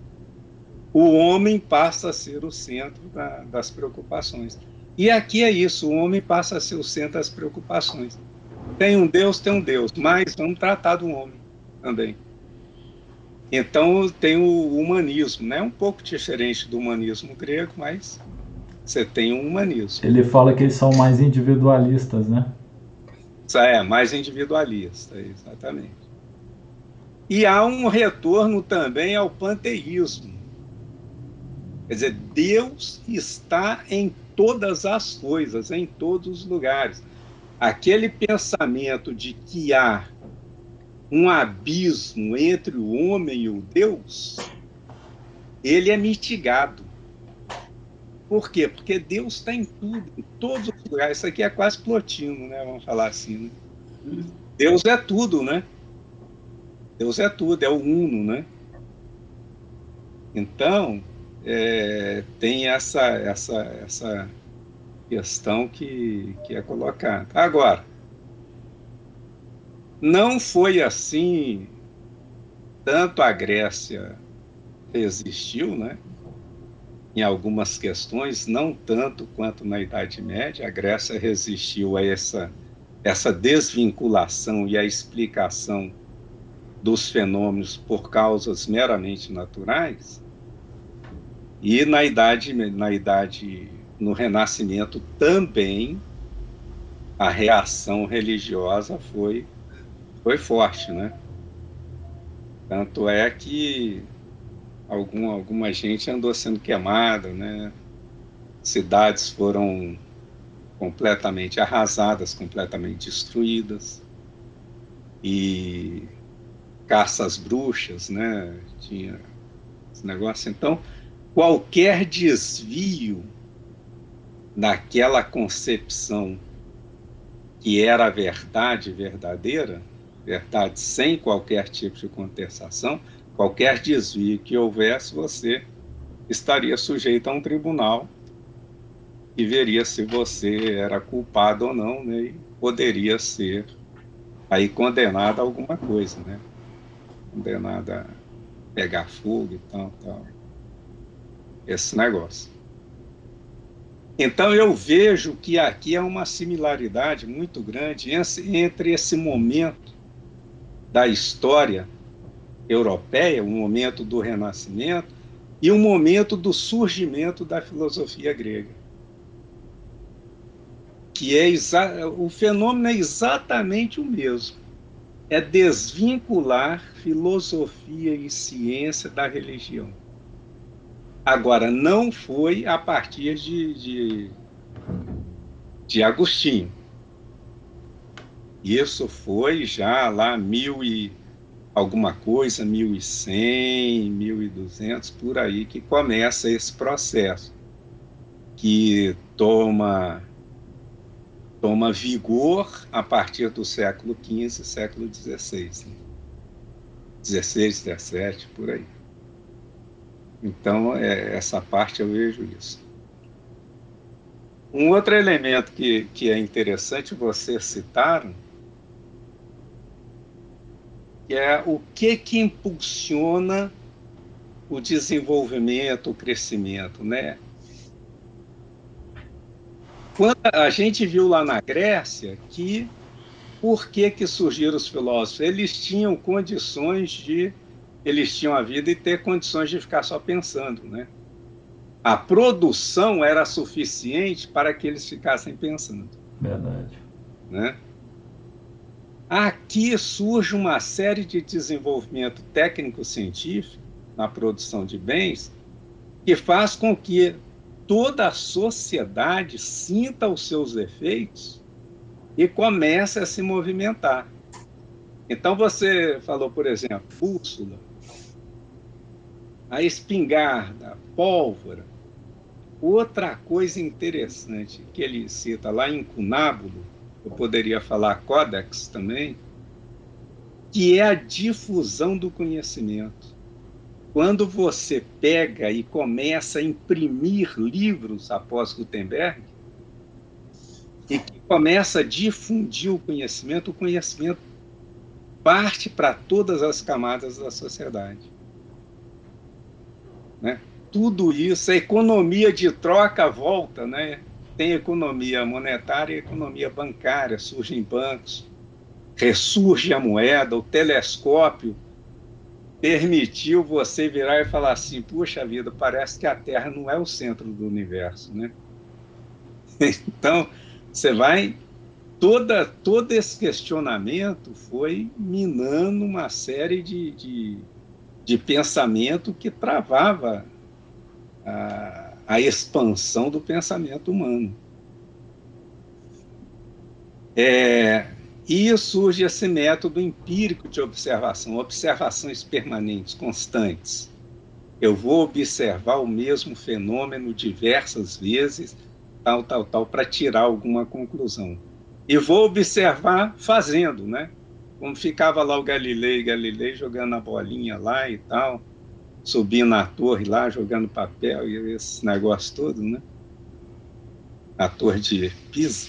o homem passa a ser o centro da, das preocupações. E aqui é isso, o homem passa a ser o centro das preocupações. Tem um Deus, tem um Deus, mas vamos tratar do homem também. Então tem o humanismo, né? um pouco diferente do humanismo grego, mas você tem um humanismo. Ele fala que eles são mais individualistas, né? É, mais individualista, exatamente. E há um retorno também ao panteísmo. Quer dizer, Deus está em todas as coisas, em todos os lugares. Aquele pensamento de que há um abismo entre o homem e o Deus, ele é mitigado. Por quê? Porque Deus está em tudo, em todos os lugares. Isso aqui é quase plotino, né? Vamos falar assim. Né? Deus é tudo, né? Deus é tudo, é o uno, né? Então, é, tem essa, essa, essa questão que, que é colocada. Agora, não foi assim, tanto a Grécia resistiu, né? em algumas questões, não tanto quanto na Idade Média. A Grécia resistiu a essa, essa desvinculação e a explicação dos fenômenos por causas meramente naturais. E na idade, na idade, no Renascimento também a reação religiosa foi foi forte, né? Tanto é que algum, alguma gente andou sendo queimada, né? Cidades foram completamente arrasadas, completamente destruídas. E caças bruxas, né? Tinha esse negócio. Então, qualquer desvio daquela concepção que era a verdade verdadeira, verdade sem qualquer tipo de contestação, qualquer desvio que houvesse, você estaria sujeito a um tribunal e veria se você era culpado ou não, né? E poderia ser aí condenado a alguma coisa, né? Condenado a pegar fogo e tal, tal. Esse negócio. Então eu vejo que aqui é uma similaridade muito grande entre esse momento da história europeia, o momento do Renascimento e o momento do surgimento da filosofia grega. Que é o fenômeno é exatamente o mesmo. É desvincular filosofia e ciência da religião. Agora, não foi a partir de, de, de Agostinho. Isso foi já lá mil e alguma coisa, 1100, 1200, por aí, que começa esse processo, que toma, toma vigor a partir do século XV, século XVI. 16, 17, por aí. Então, é, essa parte eu vejo isso. Um outro elemento que, que é interessante vocês citaram é o que que impulsiona o desenvolvimento, o crescimento, né? Quando a gente viu lá na Grécia que por que, que surgiram os filósofos? Eles tinham condições de. Eles tinham a vida e ter condições de ficar só pensando, né? A produção era suficiente para que eles ficassem pensando. Verdade. Né? Aqui surge uma série de desenvolvimento técnico-científico na produção de bens que faz com que toda a sociedade sinta os seus efeitos e comece a se movimentar. Então você falou, por exemplo, bússola, a espingarda, a pólvora. Outra coisa interessante que ele cita lá em Cunábulo, eu poderia falar Codex também, que é a difusão do conhecimento. Quando você pega e começa a imprimir livros após Gutenberg, e começa a difundir o conhecimento, o conhecimento parte para todas as camadas da sociedade. Né? Tudo isso, a economia de troca volta, né? Tem economia monetária e economia bancária, surgem bancos, ressurge a moeda, o telescópio permitiu você virar e falar assim: puxa vida, parece que a Terra não é o centro do universo, né? <laughs> Então, você vai. Toda, todo esse questionamento foi minando uma série de, de, de pensamento que travava a, a expansão do pensamento humano. É, e surge esse método empírico de observação, observações permanentes, constantes. Eu vou observar o mesmo fenômeno diversas vezes, tal, tal, tal, para tirar alguma conclusão. E vou observar fazendo, né? Como ficava lá o Galilei, Galilei jogando a bolinha lá e tal, subindo na torre lá, jogando papel e esse negócio todo, né? A torre de Pisa.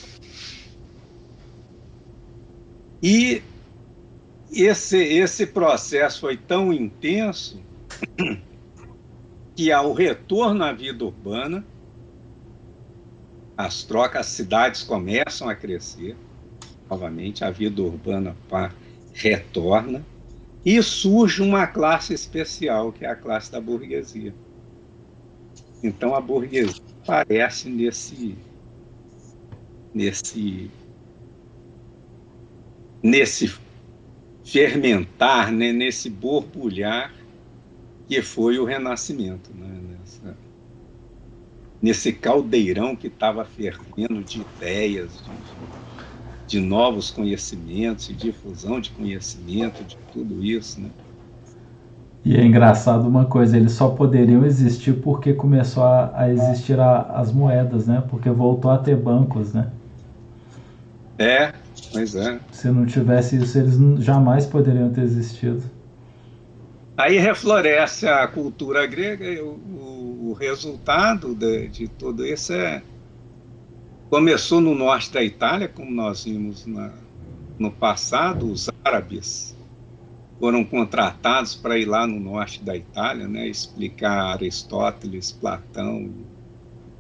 E esse, esse processo foi tão intenso que, ao retorno à vida urbana, as trocas, as cidades começam a crescer, novamente, a vida urbana retorna, e surge uma classe especial, que é a classe da burguesia. Então, a burguesia aparece nesse, nesse nesse fermentar, né, nesse borbulhar que foi o Renascimento, né, nessa, nesse caldeirão que estava fervendo de ideias, de, de, novos conhecimentos, de difusão de conhecimento, de tudo isso, né? E é engraçado uma coisa, eles só poderiam existir porque começou a, a existir a, as moedas, né? Porque voltou a ter bancos, né? É, Pois é. Se não tivesse isso, eles jamais poderiam ter existido. Aí refloresce a cultura grega e o, o, o resultado de, de, tudo isso é. Começou no norte da Itália, como nós vimos na, no passado, os árabes foram contratados para ir lá no norte da Itália, né, explicar Aristóteles, Platão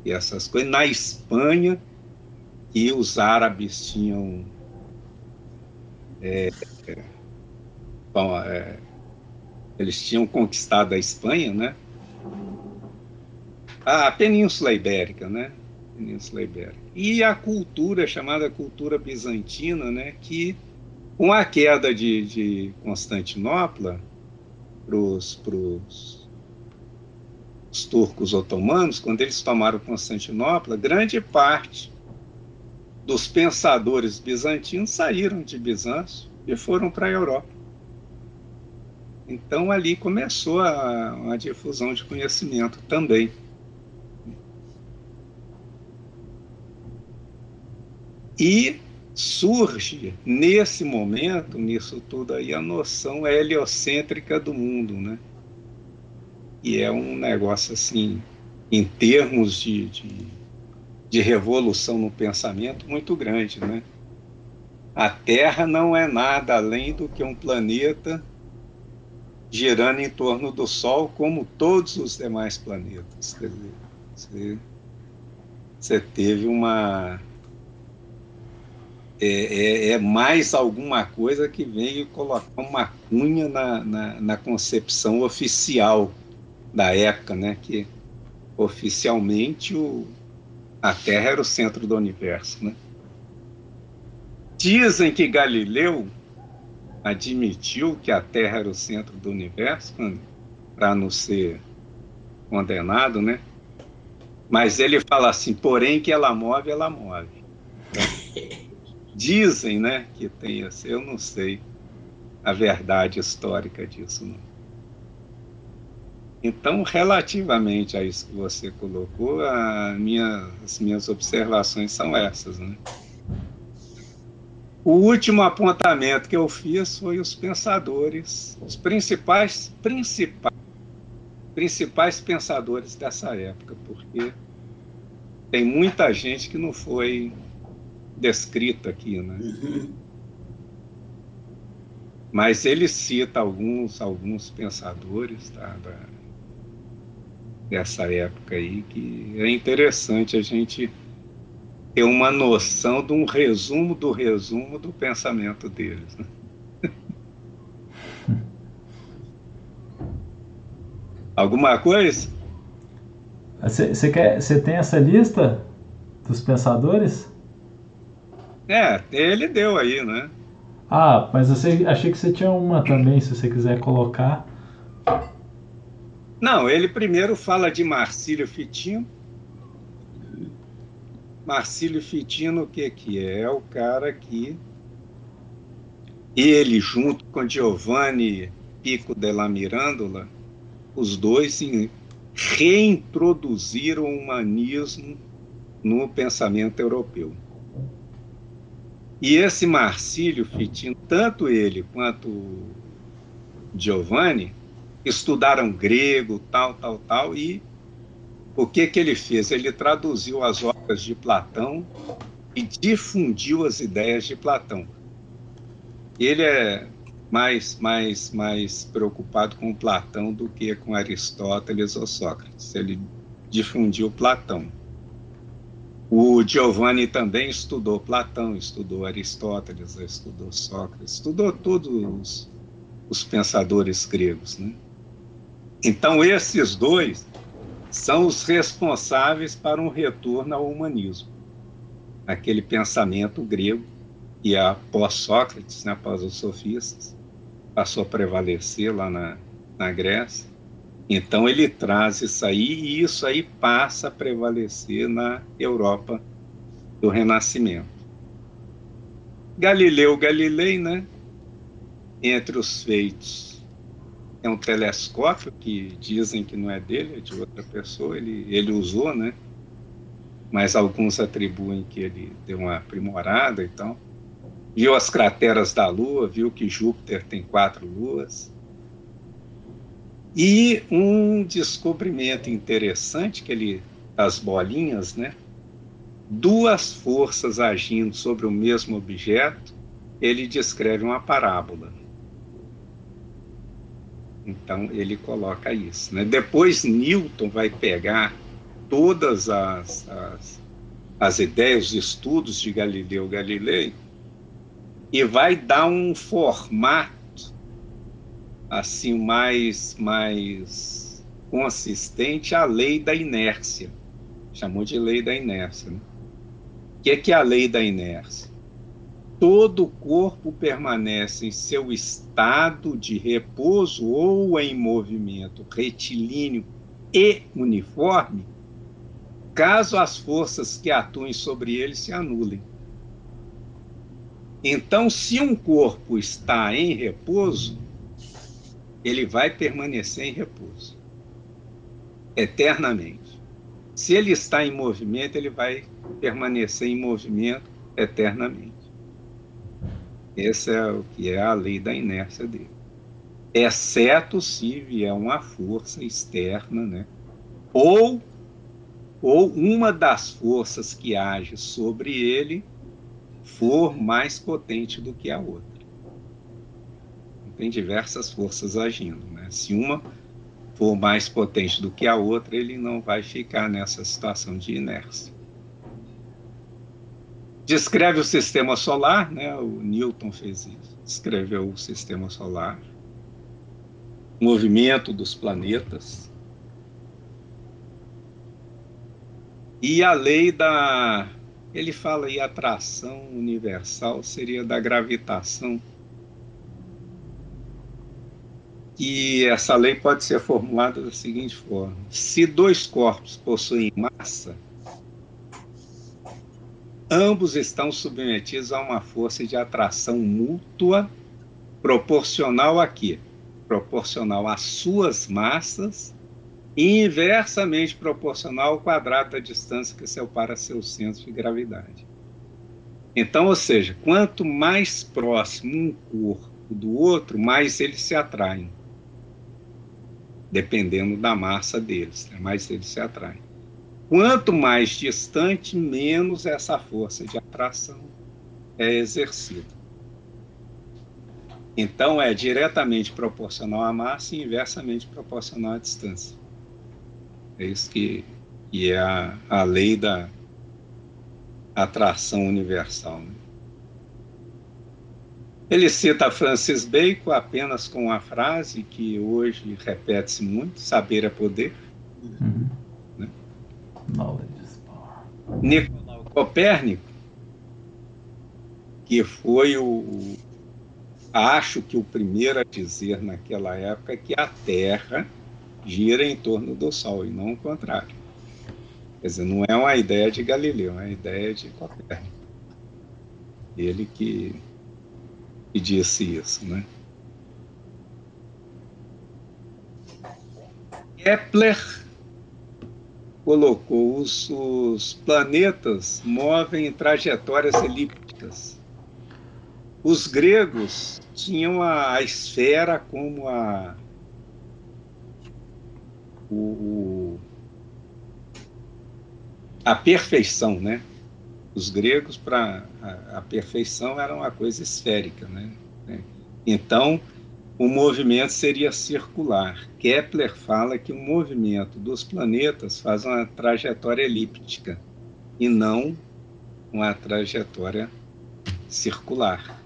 e essas coisas. Na Espanha, e os árabes tinham é, bom, é, eles tinham conquistado a Espanha, né? A Península Ibérica, né? Península Ibérica. E a cultura chamada cultura bizantina, né? Que com a queda de, de Constantinopla para os turcos otomanos, quando eles tomaram Constantinopla, grande parte dos pensadores bizantinos saíram de Bizâncio e foram para a Europa. Então ali começou a, a difusão de conhecimento também. E surge nesse momento, nisso tudo aí, a noção heliocêntrica do mundo, né? E é um negócio assim, em termos de, de de revolução no pensamento muito grande, né? A Terra não é nada além do que um planeta girando em torno do Sol, como todos os demais planetas. Quer dizer, você, você teve uma é, é, é, mais alguma coisa que veio colocar uma cunha na, na, na, concepção oficial da época, né? Que oficialmente o, a Terra era o centro do universo, né? Dizem que Galileu admitiu que a Terra era o centro do universo para não ser condenado, né? Mas ele fala assim, porém que ela move, ela move. <laughs> Dizem, né, que tem assim, eu não sei a verdade histórica disso. Não. Então, relativamente a isso que você colocou, minha, as minhas observações são essas, né? O último apontamento que eu fiz foi os pensadores, os principais, principais, principais pensadores dessa época, porque tem muita gente que não foi descrita aqui, né? Uhum. Mas ele cita alguns, alguns pensadores tá, da, dessa época aí que é interessante a gente ter uma noção de um resumo do resumo do pensamento deles. Né? <laughs> Alguma coisa? Você quer? Você tem essa lista dos pensadores? É, ele deu aí, né? Ah, mas eu achei que você tinha uma também, se você quiser colocar. Não, ele primeiro fala de Marcílio Fitino. Marcílio Fitino, o que, que é? É o cara que ele, junto com Giovanni Pico della Mirandola, os dois reintroduziram o humanismo no pensamento europeu. E esse Marcílio Fitino, tanto ele quanto Giovanni, estudaram grego, tal, tal, tal, e o que, que ele fez? Ele traduziu as obras de Platão e difundiu as ideias de Platão. Ele é mais, mais, mais preocupado com Platão do que com Aristóteles ou Sócrates. Ele difundiu Platão. O Giovanni também estudou Platão, estudou Aristóteles, estudou Sócrates, estudou todos os, os pensadores gregos. Né? Então, esses dois são os responsáveis para um retorno ao humanismo, aquele pensamento grego e após Sócrates, né, após os sofistas, passou a prevalecer lá na, na Grécia. Então ele traz isso aí e isso aí passa a prevalecer na Europa do Renascimento. Galileu Galilei, né? Entre os feitos é um telescópio que dizem que não é dele, é de outra pessoa, ele, ele usou, né? Mas alguns atribuem que ele deu uma aprimorada e tal. Viu as crateras da Lua, viu que Júpiter tem quatro luas e um descobrimento interessante que ele as bolinhas, né? Duas forças agindo sobre o mesmo objeto, ele descreve uma parábola. Então ele coloca isso. Né? Depois Newton vai pegar todas as, as, as ideias, os estudos de Galileu Galilei e vai dar um formato assim mais mais consistente a lei da inércia. Chamou de lei da inércia. Né? O que é, que é a lei da inércia? Todo corpo permanece em seu estado de repouso ou em movimento retilíneo e uniforme, caso as forças que atuem sobre ele se anulem. Então, se um corpo está em repouso, ele vai permanecer em repouso eternamente. Se ele está em movimento, ele vai permanecer em movimento eternamente. Essa é o que é a lei da inércia dele. Exceto se vier uma força externa, né? Ou ou uma das forças que age sobre ele for mais potente do que a outra tem diversas forças agindo. Né? Se uma for mais potente do que a outra, ele não vai ficar nessa situação de inércia. Descreve o sistema solar, né? O Newton fez isso. Descreveu o sistema solar, o movimento dos planetas e a lei da ele fala aí atração universal seria da gravitação e essa lei pode ser formulada da seguinte forma: se dois corpos possuem massa, ambos estão submetidos a uma força de atração mútua proporcional a quê? Proporcional às suas massas e inversamente proporcional ao quadrado da distância que separa seus centros de gravidade. Então, ou seja, quanto mais próximo um corpo do outro, mais eles se atraem dependendo da massa deles, né? mais eles se atraem. Quanto mais distante, menos essa força de atração é exercida. Então, é diretamente proporcional à massa e inversamente proporcional à distância. É isso que, é a, a lei da atração universal. Né? Ele cita Francis Bacon apenas com a frase que hoje repete-se muito: saber é poder. Uhum. Né? Nicolau Copérnico, que foi o, o, acho que o primeiro a dizer naquela época que a Terra gira em torno do Sol e não o contrário. Quer dizer, não é uma ideia de Galileu, é uma ideia de Copérnico. Ele que que disse isso, né? Kepler colocou os, os planetas movem em trajetórias elípticas. Os gregos tinham a, a esfera como a o, o, a perfeição, né? Os gregos para a, a, perfeição era uma coisa esférica, né? Então o movimento seria circular. Kepler fala que o movimento dos planetas faz uma trajetória elíptica e não uma trajetória circular.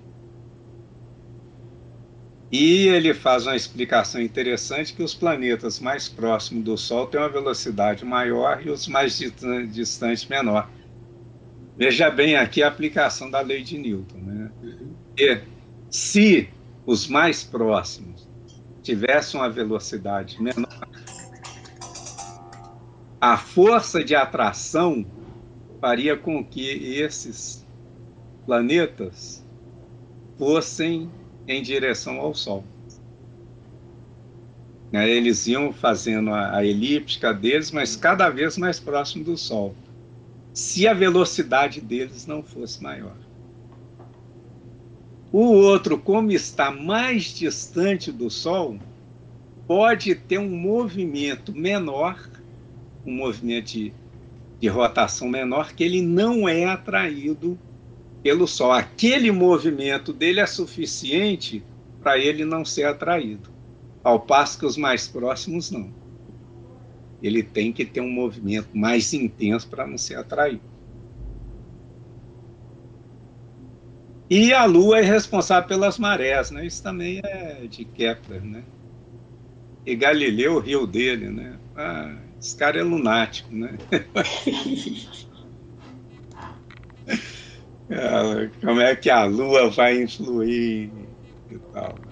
E ele faz uma explicação interessante que os planetas mais próximos do Sol têm uma velocidade maior e os mais distantes menor. Veja bem aqui a aplicação da lei de Newton. Né? E se os mais próximos tivessem uma velocidade menor, a força de atração faria com que esses planetas fossem em direção ao Sol. Né? Eles iam fazendo a elíptica deles, mas cada vez mais próximo do Sol se a velocidade deles não fosse maior. O outro, como está mais distante do Sol, pode ter um movimento menor, um movimento de, de rotação menor, que ele não é atraído pelo Sol. Aquele movimento dele é suficiente para ele não ser atraído, ao passo que os mais próximos não ele tem que ter um movimento mais intenso para não ser atraído. E a Lua é responsável pelas marés, né? Isso também é de Kepler, né? E Galileu riu dele, né? Ah, esse cara é lunático, né? <laughs> Como é que a Lua vai influir e tal.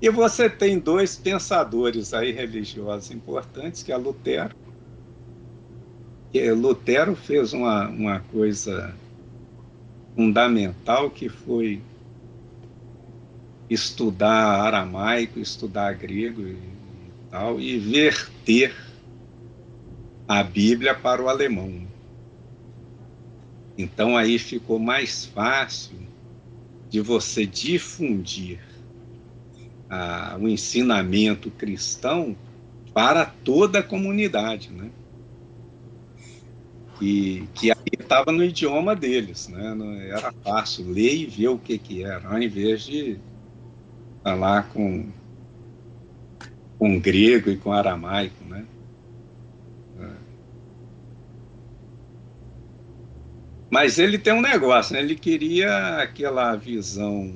E você tem dois pensadores aí religiosos importantes, que é Lutero. Que Lutero fez uma, uma coisa fundamental que foi estudar aramaico, estudar grego e, e tal, e verter a Bíblia para o alemão. Então aí ficou mais fácil de você difundir o ensinamento cristão para toda a comunidade, né? E que aí estava no idioma deles, né? Não era fácil ler e ver o que que era, ao invés de falar com com grego e com aramaico, né? Mas ele tem um negócio, né? ele queria aquela visão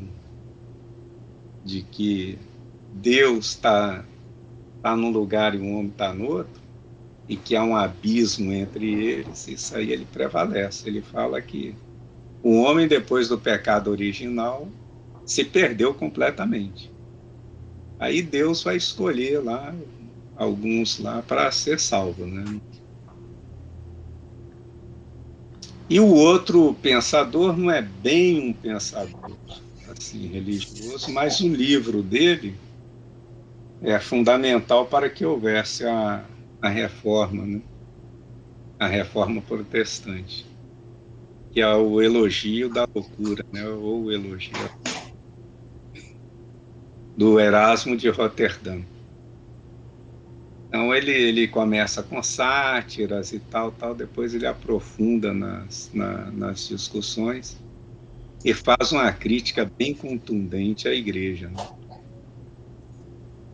de que Deus está tá num lugar e o homem está no outro, e que há um abismo entre eles, isso aí ele prevalece. Ele fala que o homem, depois do pecado original, se perdeu completamente. Aí Deus vai escolher lá alguns lá para ser salvo, né? E o outro pensador não é bem um pensador assim religioso, mas o livro dele é fundamental para que houvesse a, a reforma, né? a reforma protestante, que é o elogio da loucura, né? ou o elogio do Erasmo de Roterdã. Então ele, ele começa com sátiras e tal, tal, depois ele aprofunda nas, na, nas discussões e faz uma crítica bem contundente à igreja. Né?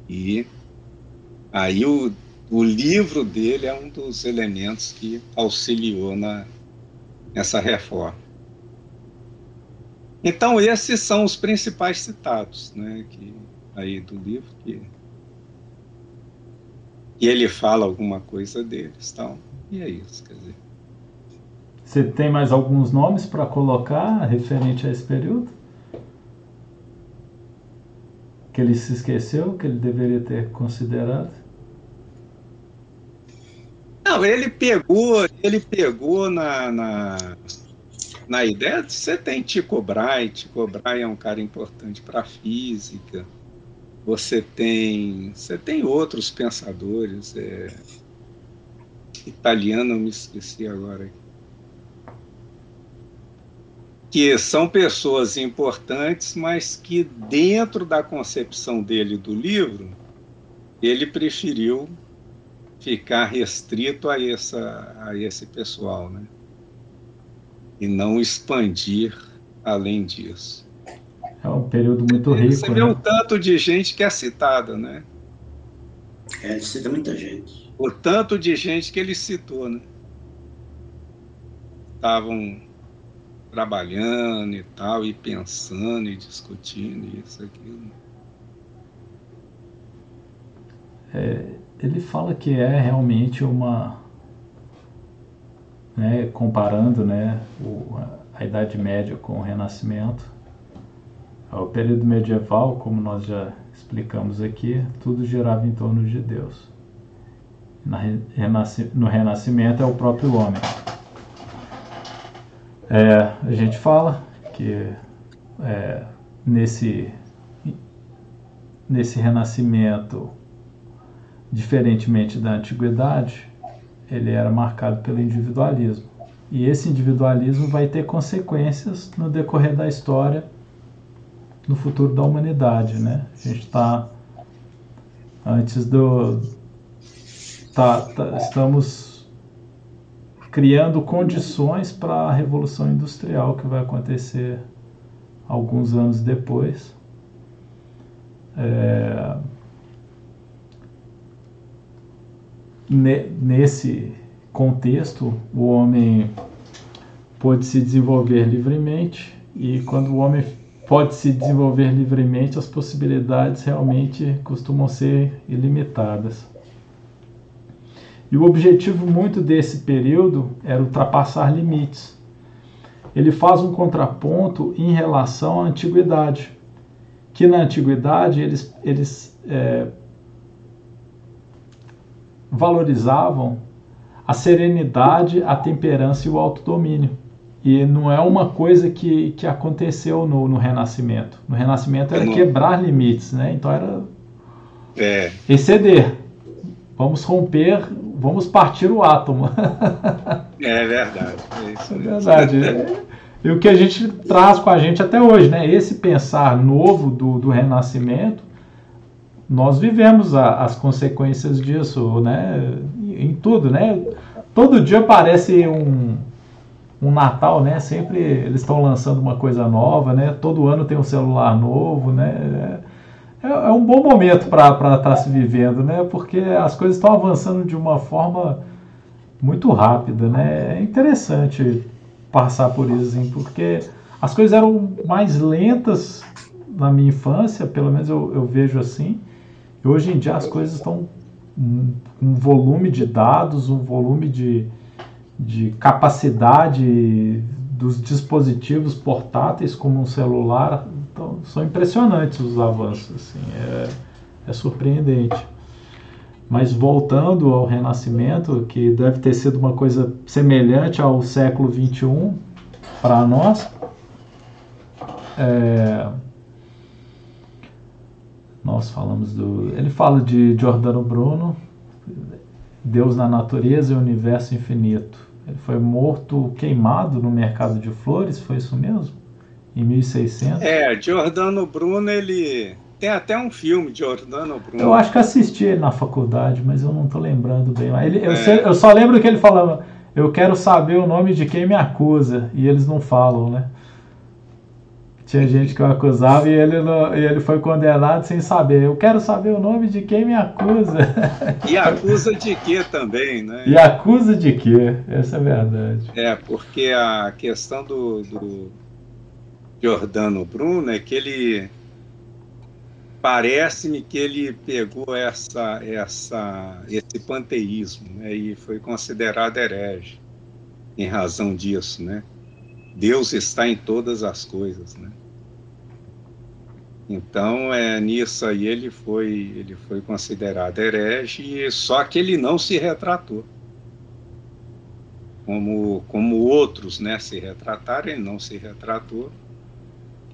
E aí o, o livro dele é um dos elementos que auxiliou na, nessa reforma. Então esses são os principais citados, né, que, aí do livro que e ele fala alguma coisa deles, tal. E é isso, quer dizer. Você tem mais alguns nomes para colocar referente a esse período? Que ele se esqueceu, que ele deveria ter considerado? Não, ele pegou, ele pegou na, na, na ideia de você tem Tycho Brahe, Tycho Brahe é um cara importante para a física, você tem, você tem outros pensadores, é, italiano, eu me esqueci agora, que são pessoas importantes, mas que dentro da concepção dele do livro, ele preferiu ficar restrito a, essa, a esse pessoal, né? E não expandir além disso. É um período muito rico. Você vê né? o tanto de gente que é citada, né? É, ele cita muita gente. O tanto de gente que ele citou, né? Estavam trabalhando e tal, e pensando e discutindo isso, aquilo. É, ele fala que é realmente uma. Né, comparando né, o, a Idade Média com o Renascimento, o período medieval, como nós já explicamos aqui, tudo girava em torno de Deus. no Renascimento é o próprio homem. É, a gente fala que é, nesse, nesse renascimento, diferentemente da antiguidade, ele era marcado pelo individualismo. E esse individualismo vai ter consequências no decorrer da história no futuro da humanidade, né? A gente está antes do tá, tá, estamos criando condições para a revolução industrial que vai acontecer alguns anos depois. É, nesse contexto, o homem pôde se desenvolver livremente e quando o homem pode se desenvolver livremente, as possibilidades realmente costumam ser ilimitadas. E o objetivo muito desse período era ultrapassar limites. Ele faz um contraponto em relação à antiguidade, que na antiguidade eles, eles é, valorizavam a serenidade, a temperança e o autodomínio. E não é uma coisa que, que aconteceu no, no Renascimento. No Renascimento era não... quebrar limites, né? Então era é. exceder. Vamos romper, vamos partir o átomo. É verdade. É, isso é verdade. e o que a gente traz com a gente até hoje, né? Esse pensar novo do, do Renascimento, nós vivemos a, as consequências disso, né? Em tudo, né? Todo dia aparece um, um Natal, né? Sempre eles estão lançando uma coisa nova, né? Todo ano tem um celular novo, né? É, é um bom momento para estar tá se vivendo, né? Porque as coisas estão avançando de uma forma muito rápida, né? É interessante passar por isso, assim, porque as coisas eram mais lentas na minha infância, pelo menos eu, eu vejo assim. E hoje em dia as coisas estão um volume de dados, um volume de, de capacidade dos dispositivos portáteis como um celular, então, são impressionantes os avanços, assim, é, é surpreendente. Mas voltando ao Renascimento, que deve ter sido uma coisa semelhante ao século XXI para nós, é, nós falamos do. Ele fala de Giordano Bruno, Deus na natureza e o universo infinito. Ele foi morto, queimado no mercado de flores, foi isso mesmo? Em 1600? É, Giordano Bruno, ele. Tem até um filme de Giordano Bruno. Eu acho que assisti ele na faculdade, mas eu não estou lembrando bem. Ele, eu, é. sei, eu só lembro que ele falava: Eu quero saber o nome de quem me acusa. E eles não falam, né? Tinha gente que o acusava e ele, não, e ele foi condenado sem saber. Eu quero saber o nome de quem me acusa. E acusa de quê também, né? E acusa de quê? Essa é a verdade. É, porque a questão do, do Giordano Bruno é que ele parece-me que ele pegou essa, essa, esse panteísmo né, e foi considerado herege em razão disso, né? Deus está em todas as coisas, né? Então, é, nisso aí ele foi, ele foi considerado herege, só que ele não se retratou. Como, como outros né, se retrataram, ele não se retratou.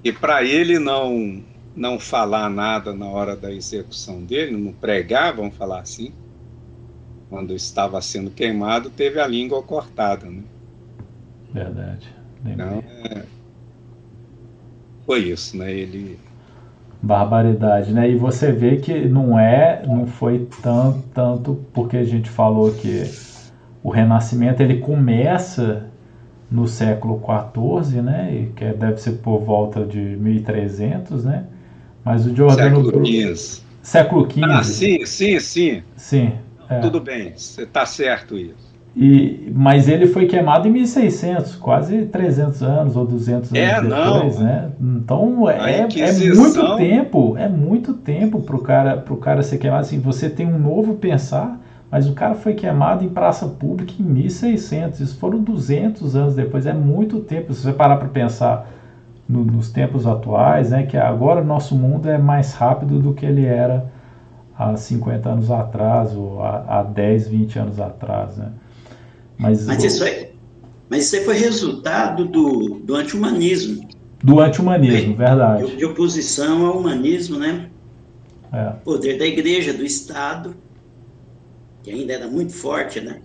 E para ele não, não falar nada na hora da execução dele, não pregar, vamos falar assim, quando estava sendo queimado, teve a língua cortada. Né? Verdade. Então, é, foi isso, né? Ele barbaridade, né? E você vê que não é, não foi tanto, tanto porque a gente falou que o Renascimento ele começa no século XIV, né? Que deve ser por volta de 1300, né? Mas o Giordano século XV. Século XV. Ah, sim, sim, sim. Sim. É. Tudo bem, está certo isso. E, mas ele foi queimado em 1600, quase 300 anos ou 200 anos é, depois, não. né? Então é, é muito tempo, é muito tempo para o cara, pro cara ser queimado. Assim, você tem um novo pensar, mas o cara foi queimado em praça pública em 1600. Isso foram 200 anos depois, é muito tempo. Se você parar para pensar no, nos tempos atuais, né, que agora o nosso mundo é mais rápido do que ele era há 50 anos atrás ou há, há 10, 20 anos atrás, né? Mas, mas, isso, é, mas isso foi resultado do, do anti-humanismo. Do anti-humanismo, é, verdade. De, de, oposição ao humanismo, né? É. Poder da igreja, do Estado, que ainda era muito forte, né?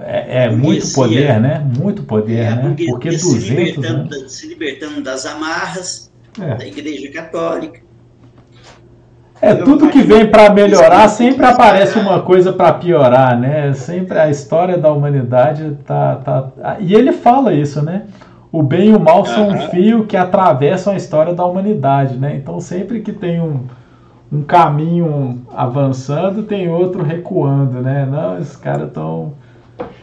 É, é muito poder, né? Muito poder, é, né? Porque 200 se libertando, né? se libertando das amarras é. da igreja católica. É, tudo que vem para melhorar sempre aparece uma coisa para piorar, né? Sempre a história da humanidade tá, tá. E ele fala isso, né? O bem e o mal são um fio que atravessam a história da humanidade, né? Então sempre que tem um, um caminho avançando, tem outro recuando, né? Não, esses caras estão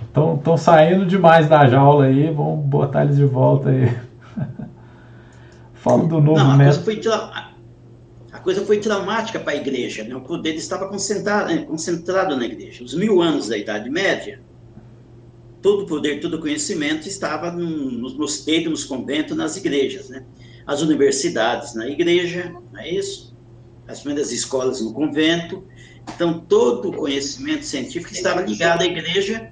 estão tão saindo demais da jaula aí, vamos botar eles de volta aí. <laughs> Fala do novo Não, método coisa foi traumática para a igreja. Né? O poder estava concentrado, né, concentrado na igreja. Os mil anos da Idade Média, todo o poder, todo o conhecimento estava nos mosteiros, nos conventos, nas igrejas. Né? As universidades na igreja, não é isso? As primeiras escolas no convento. Então, todo o conhecimento científico estava ligado à igreja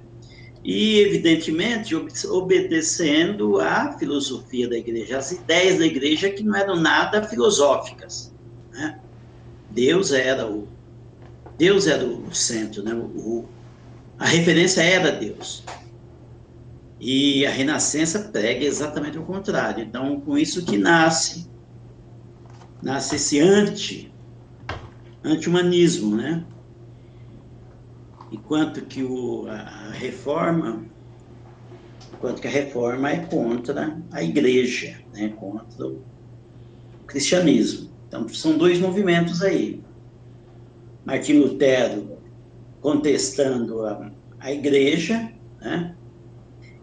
e, evidentemente, obedecendo à filosofia da igreja, às ideias da igreja que não eram nada filosóficas. Né? Deus era o Deus era o centro, né? O, a referência era Deus. E a Renascença prega exatamente o contrário. Então, com isso que nasce nasce esse anti anti-humanismo, né? Enquanto que o, a reforma enquanto que a reforma é contra a igreja, né? Contra o cristianismo. Então, são dois movimentos aí. Martim Lutero contestando a, a igreja, né?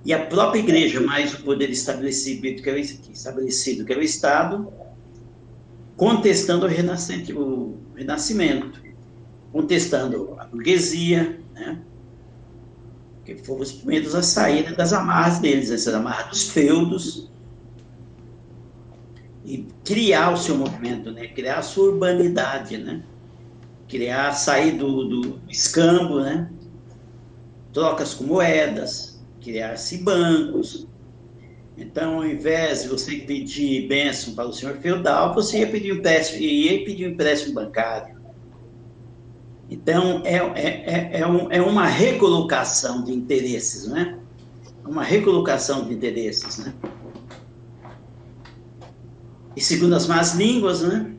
e a própria igreja, mais o poder estabelecido que é o, estabelecido, que é o Estado, contestando o, o renascimento, contestando a burguesia, né? que foram os primeiros a sair das amarras deles, essas amarras dos feudos, e criar o seu movimento, né? criar a sua urbanidade, né? criar, sair do, do escambo, né? trocas com moedas, criar-se bancos. Então, ao invés de você pedir bênção para o senhor feudal, você ia pedir um empréstimo, ia pedir um empréstimo bancário. Então, é, é, é, é, um, é uma recolocação de interesses, né? Uma recolocação de interesses, né? E segundo as más línguas, né?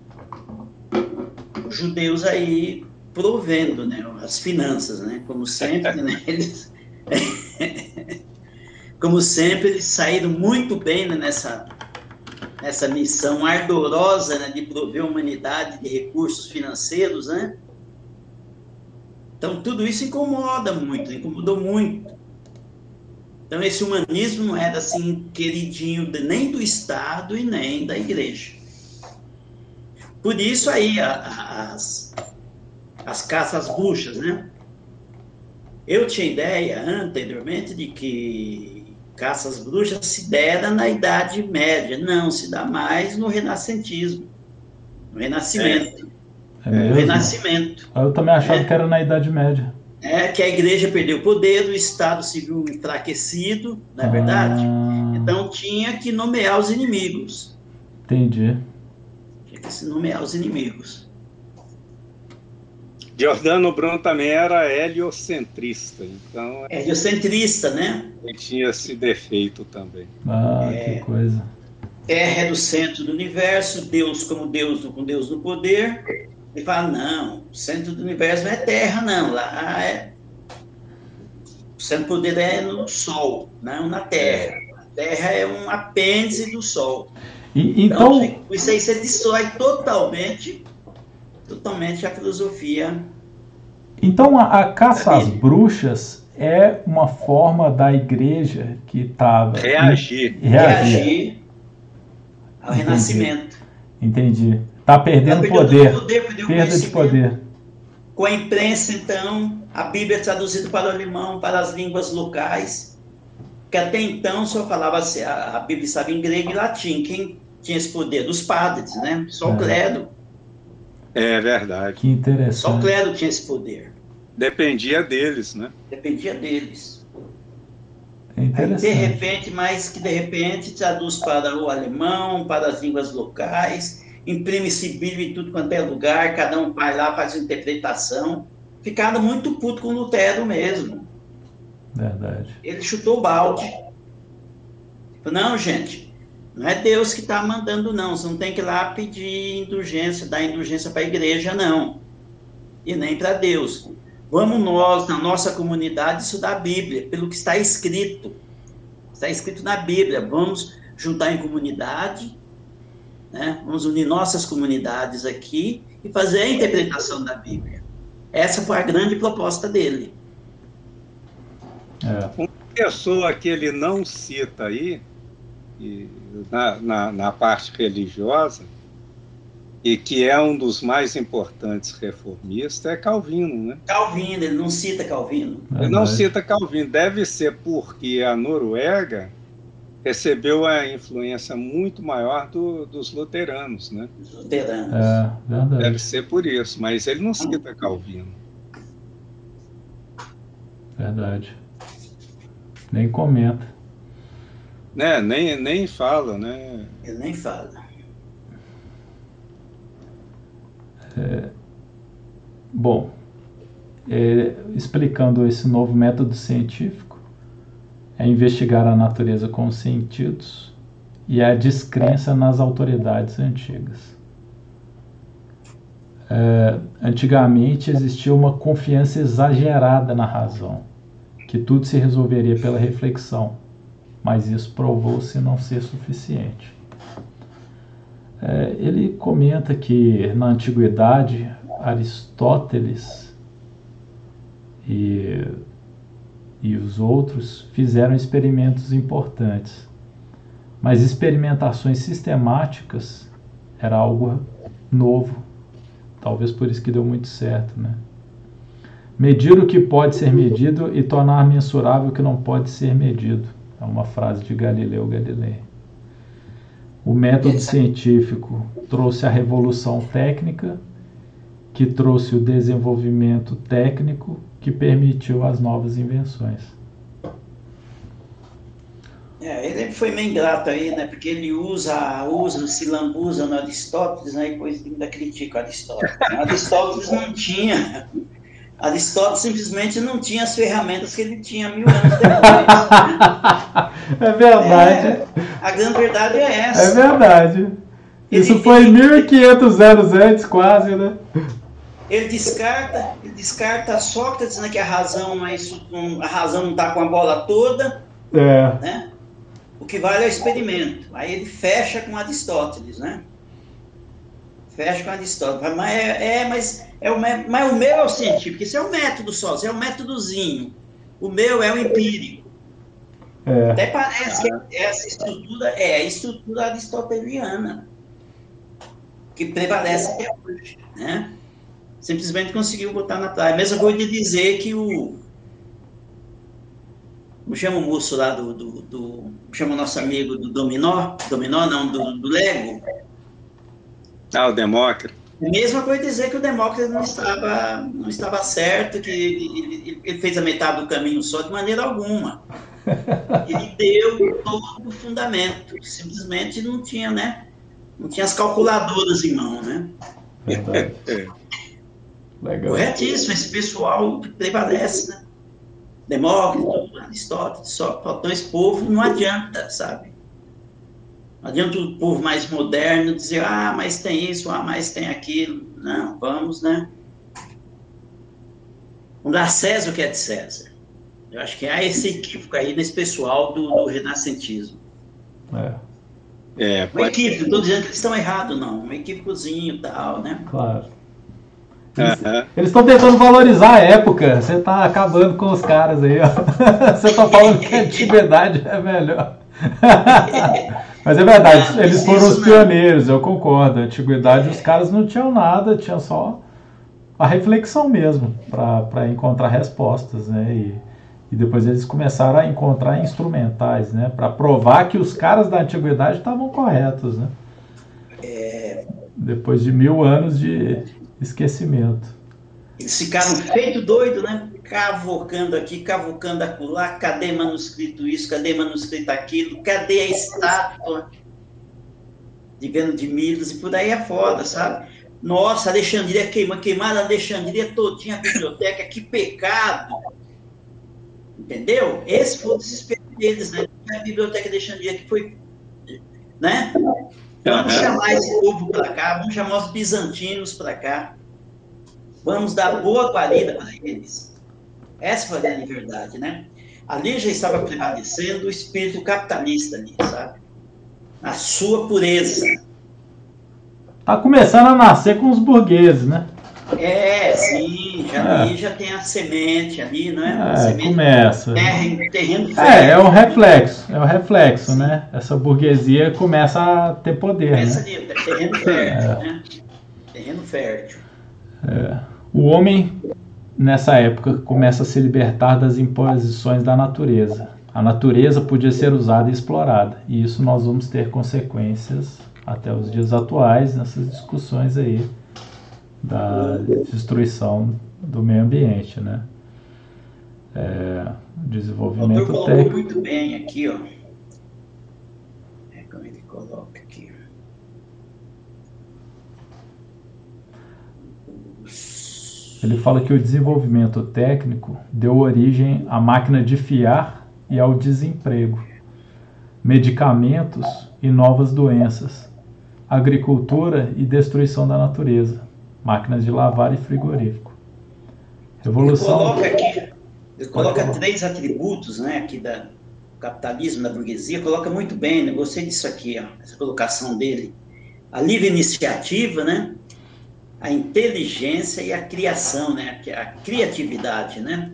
Os judeus aí provendo, né? As finanças, né? Como sempre, né? Eles, como sempre, eles saíram muito bem né? nessa nessa missão ardorosa né? de prover a humanidade de recursos financeiros, né? Então, tudo isso incomoda muito, incomodou muito. Então, esse humanismo não era assim queridinho nem do Estado e nem da igreja. Por isso aí as, as caças buchas, né? Eu tinha ideia anteriormente de que caças bruxas se dera na Idade Média. Não, se dá mais no renascentismo, no Renascimento. É, é no Renascimento. Eu também achava é. que era na Idade Média. É, que a igreja perdeu o poder, o Estado se viu enfraquecido, não é ah. verdade? Então tinha que nomear os inimigos. Entendi. Tinha que se nomear os inimigos. Giordano Bruno também era heliocentrista, então... Heliocentrista, né? Ele tinha esse defeito também. Ah, é, que coisa. Terra é do centro do universo, Deus como Deus, com Deus no poder, ele fala, não, o centro do universo não é Terra, não. Lá é. O centro do poder é no Sol, não na Terra. A Terra é um apêndice do Sol. E, então, então, isso aí você destrói totalmente, totalmente a filosofia. Então, a, a caça às bruxas é uma forma da igreja que estava. Reagir. Reagir. Reagir ao Entendi. renascimento. Entendi. Está perdendo, tá poder. poder Perda de poder. Com a imprensa, então, a Bíblia é traduzida para o alemão, para as línguas locais, que até então só falava a, Bíblia estava em grego e latim. Quem tinha esse poder? Dos padres, né? Só o é. clero. É verdade. Que interessante. Só o clero tinha esse poder. Dependia deles, né? Dependia deles. É Aí, de repente, mas que de repente traduz para o alemão, para as línguas locais, imprime-se Bíblia em tudo quanto é lugar, cada um vai lá, faz uma interpretação. Ficaram muito puto com Lutero mesmo. Verdade. Ele chutou o balde. Não, gente, não é Deus que está mandando, não. Você não tem que ir lá pedir indulgência, dar indulgência para a igreja, não. E nem para Deus. Vamos nós, na nossa comunidade, estudar a Bíblia, pelo que está escrito. Está escrito na Bíblia. Vamos juntar em comunidade né? Vamos unir nossas comunidades aqui e fazer a interpretação da Bíblia. Essa foi a grande proposta dele. É. Uma pessoa que ele não cita aí, na, na, na, parte religiosa, e que é um dos mais importantes reformistas, é Calvino, né? Calvino, ele não cita Calvino. Ele não cita Calvino. Deve ser porque a Noruega recebeu a influência muito maior do, dos luteranos, né? Luteranos. É, verdade. Deve ser por isso, mas ele não cita Calvino. Verdade. Nem comenta. Né, nem, nem fala, né? Ele nem fala. É, bom, é, explicando esse novo método científico, é investigar a natureza com os sentidos e a descrença nas autoridades antigas. É, antigamente existia uma confiança exagerada na razão, que tudo se resolveria pela reflexão, mas isso provou-se não ser suficiente. É, ele comenta que na antiguidade Aristóteles e e os outros fizeram experimentos importantes, mas experimentações sistemáticas era algo novo. Talvez por isso que deu muito certo, né? Medir o que pode ser medido e tornar mensurável o que não pode ser medido. É uma frase de Galileu Galilei. O método científico trouxe a revolução técnica, que trouxe o desenvolvimento técnico, que permitiu as novas invenções. É, ele foi meio ingrato aí, né? Porque ele usa, usa, se lambuza no Aristóteles, né? E depois ainda critica Aristóteles. Aristóteles não tinha. Aristóteles simplesmente não tinha as ferramentas que ele tinha mil anos depois. <laughs> é verdade. É, a grande verdade é essa. É verdade. Isso ele, foi ele, 1500 anos antes, quase, né? Ele descarta, ele descarta Sócrates, né, que a razão, mas a razão não está com a bola toda. É. Né? O que vale é o experimento. Aí ele fecha com Aristóteles, né? Fecha com Aristóteles. Mas é, é mas, é o, mas o meu é o científico, isso é o método só, isso é o métodozinho. O meu é o empírico. É. Até parece que essa estrutura é a estrutura aristoteliana que prevalece até hoje, né? Simplesmente conseguiu botar na praia. Mesma coisa de dizer que o como chama o moço lá do, do, do chama o nosso amigo do Dominó, Dominó não, do, do Lego. Ah, o Demócrito. Mesma coisa dizer que o Demócrito não estava, não estava certo, que ele, ele, fez a metade do caminho só de maneira alguma. Ele deu todo o fundamento, simplesmente não tinha, né? Não tinha as calculadoras em mão, né? Legal. Corretíssimo, esse pessoal prevalece, né? Demócrito, Aristóteles, Sócrates, esse povo não adianta, sabe? Não adianta o povo mais moderno dizer, ah, mas tem isso, ah, mas tem aquilo. Não, vamos, né? Vamos dar César o que é de César. Eu acho que há esse equívoco aí nesse pessoal do, do renascentismo. É. É, pode... Um equívoco, não estou dizendo que eles estão errados, não. Um equívocozinho e tal, né? Claro. Eles estão tentando valorizar a época. Você está acabando com os caras aí, ó. <laughs> Você está falando que a <laughs> antiguidade é melhor. <laughs> Mas é verdade, eles foram os pioneiros, eu concordo. A antiguidade, os caras não tinham nada, tinha só a reflexão mesmo, para encontrar respostas, né? E, e depois eles começaram a encontrar instrumentais, né? Para provar que os caras da antiguidade estavam corretos, né? É... Depois de mil anos de, esquecimento. Eles ficaram feito doido, né? Cavocando aqui, cavocando acolá, cadê manuscrito isso, cadê manuscrito aquilo, cadê a estátua de Gano de Midas e por aí é foda, sabe? Nossa, Alexandria queima, queimaram a Alexandria todinha, a biblioteca, que pecado! Entendeu? Esse foi o desespero deles, né? A biblioteca de Alexandria que foi, né? Vamos chamar esse povo para cá, vamos chamar os bizantinos para cá. Vamos dar boa guarida para eles. Essa foi a grande verdade, né? Ali já estava prevalecendo o espírito capitalista ali, sabe? A sua pureza. Tá começando a nascer com os burgueses, né? É, sim, já, é. ali já tem a semente ali, não é? é semente, começa. Terra, terreno É, é o reflexo, é o reflexo, sim. né? Essa burguesia começa a ter poder, começa né? Ali, terreno fértil, é. né? Terreno fértil. É. O homem, nessa época, começa a se libertar das imposições da natureza. A natureza podia ser usada e explorada, e isso nós vamos ter consequências até os dias atuais nessas discussões aí da destruição do meio ambiente, né? É, desenvolvimento o técnico. muito bem aqui, ó. É como ele coloca aqui. Ele fala que o desenvolvimento técnico deu origem à máquina de fiar e ao desemprego, medicamentos e novas doenças, agricultura e destruição da natureza máquinas de lavar e frigorífico. Revolução. Ele coloca aqui, ele coloca três atributos, né, aqui da capitalismo, da burguesia, coloca muito bem, né? Gostei disso aqui, ó, essa colocação dele. A livre iniciativa, né? A inteligência e a criação, né? A criatividade, né?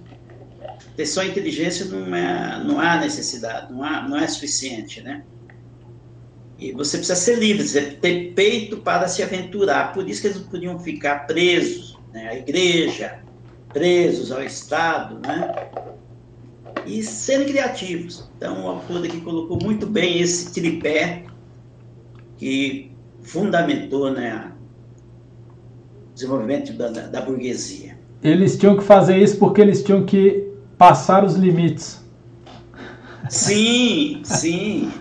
ter só inteligência não, é, não há necessidade, não, há, não é suficiente, né? E você precisa ser livre, ter peito para se aventurar. Por isso que eles não podiam ficar presos né, à igreja, presos ao Estado, né? E serem criativos. Então, o autor aqui colocou muito bem esse tripé que fundamentou né, desenvolvimento da, da, burguesia. Eles tinham que fazer isso porque eles tinham que passar os limites. Sim, sim.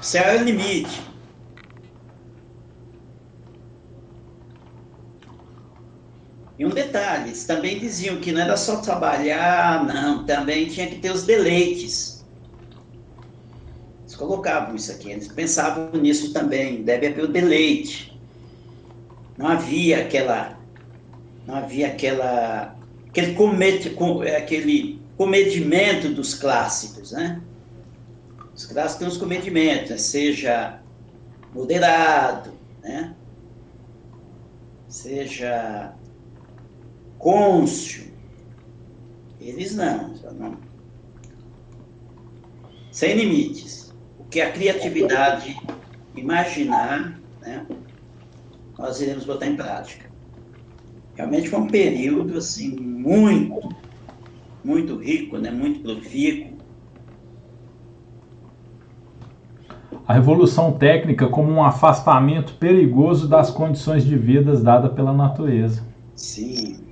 O céu é o limite. E um detalhe, eles também diziam que não era só trabalhar, não, também tinha que ter os deleites. Eles colocavam isso aqui, eles pensavam nisso também, deve haver o deleite. Não havia aquela, não havia aquela, aquele, comete, aquele comedimento dos clássicos, né? Os clássicos têm os comedimentos, né? seja moderado, né? seja côncio. Eles não, não. Sem limites. O que a criatividade imaginar, né, nós iremos botar em prática. Realmente foi um período assim muito, muito rico, né, muito profícuo. A revolução técnica como um afastamento perigoso das condições de vida dadas pela natureza. Sim,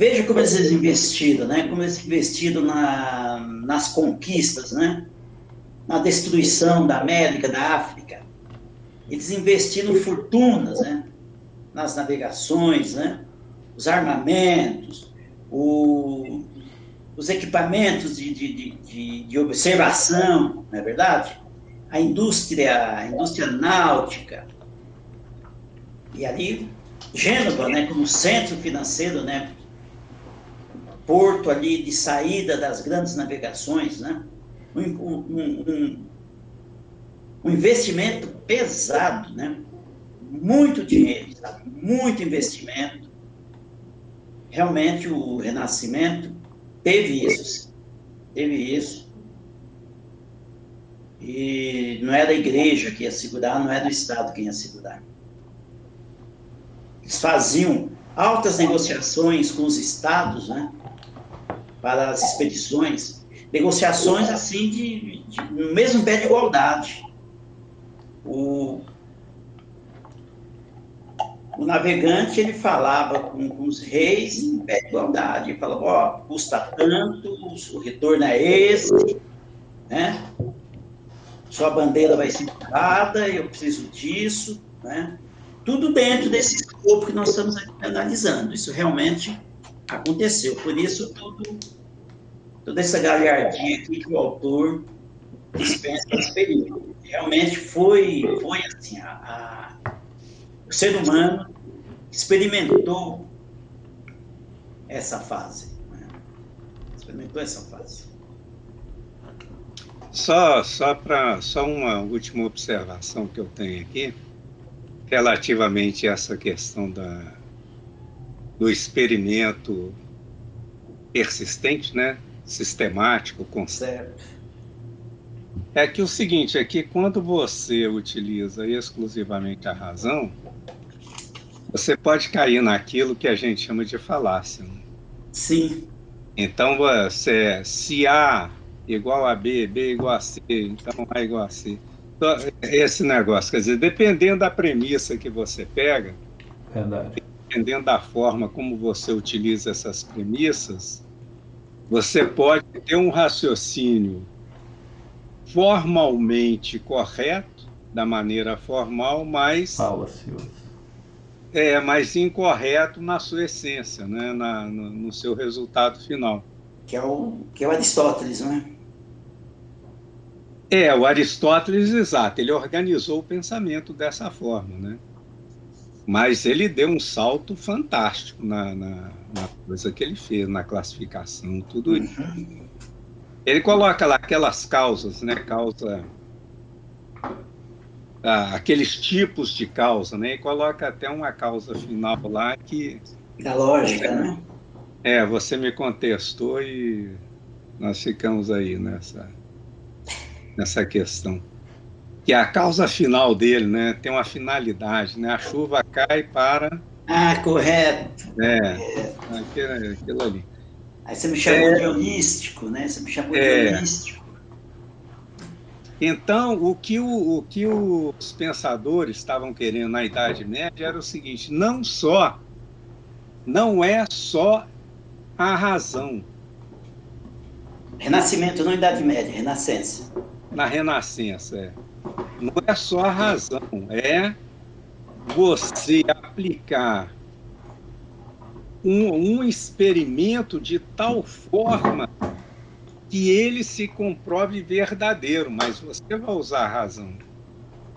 Veja como eles investiram, né? Como eles investiram na, nas conquistas, né? Na destruição da América, da África. Eles investiram fortunas, né? Nas navegações, né? Os armamentos, o, os equipamentos de, de, de, de, observação, não é verdade? A indústria, a indústria náutica. E ali, Gênova, né, como centro financeiro, né, porto ali de saída das grandes navegações, né? um, um, um, um investimento pesado, né? muito dinheiro, sabe? muito investimento. Realmente o Renascimento teve isso, teve isso. E não era a igreja que ia segurar, não era o Estado quem ia segurar. Eles faziam altas negociações com os estados, né? para as expedições, negociações assim de, de, no mesmo pé de igualdade. O, o navegante ele falava com, com, os reis em pé de igualdade, falava, ó, custa tanto, o retorno é esse, né? Sua bandeira vai ser mudada, eu preciso disso, né? Tudo dentro desse escopo que nós estamos analisando. Isso realmente aconteceu. Por isso, tudo, toda essa galhardia aqui que o autor dispensa nesse período. Realmente foi, foi assim, a, a, o ser humano experimentou essa fase. Né? Experimentou essa fase. Só, só, para só uma última observação que eu tenho aqui, relativamente a essa questão da, do experimento persistente, né? sistemático, constante. É que o seguinte é que quando você utiliza exclusivamente a razão, você pode cair naquilo que a gente chama de falácia. Né? Sim. Então, você, se A igual a B, B igual a C, então A igual a C. Então, esse negócio, quer dizer, dependendo da premissa que você pega, Verdade dependendo da forma como você utiliza essas premissas, você pode ter um raciocínio formalmente correto, da maneira formal, mas é mais incorreto na sua essência, né? Na, no, no, seu resultado final. Que é o, que é o Aristóteles, não é? É, o Aristóteles, exato, ele organizou o pensamento dessa forma, né? Mas ele deu um salto fantástico na, na, na coisa que ele fez, na classificação, tudo isso. Uhum. Ele coloca lá aquelas causas, né? Causa. Ah, aqueles tipos de causa, né? E coloca até uma causa final lá que. Da lógica, né? É, você me contestou e nós ficamos aí nessa, nessa questão. Que é a causa final dele, né? Tem uma finalidade, né? A chuva cai para. Ah, correto. É, aquilo, aquilo ali. Aí você me chamou é, de holístico, né? Você me chamou é, de holístico. Então, o que, o, o que os pensadores estavam querendo na Idade Média era o seguinte: não só, não é só a razão. Renascimento, não Idade Média, Renascença. Na Renascença, é. Não é só a razão, é você aplicar um, um experimento de tal forma que ele se comprove verdadeiro, mas você vai usar a razão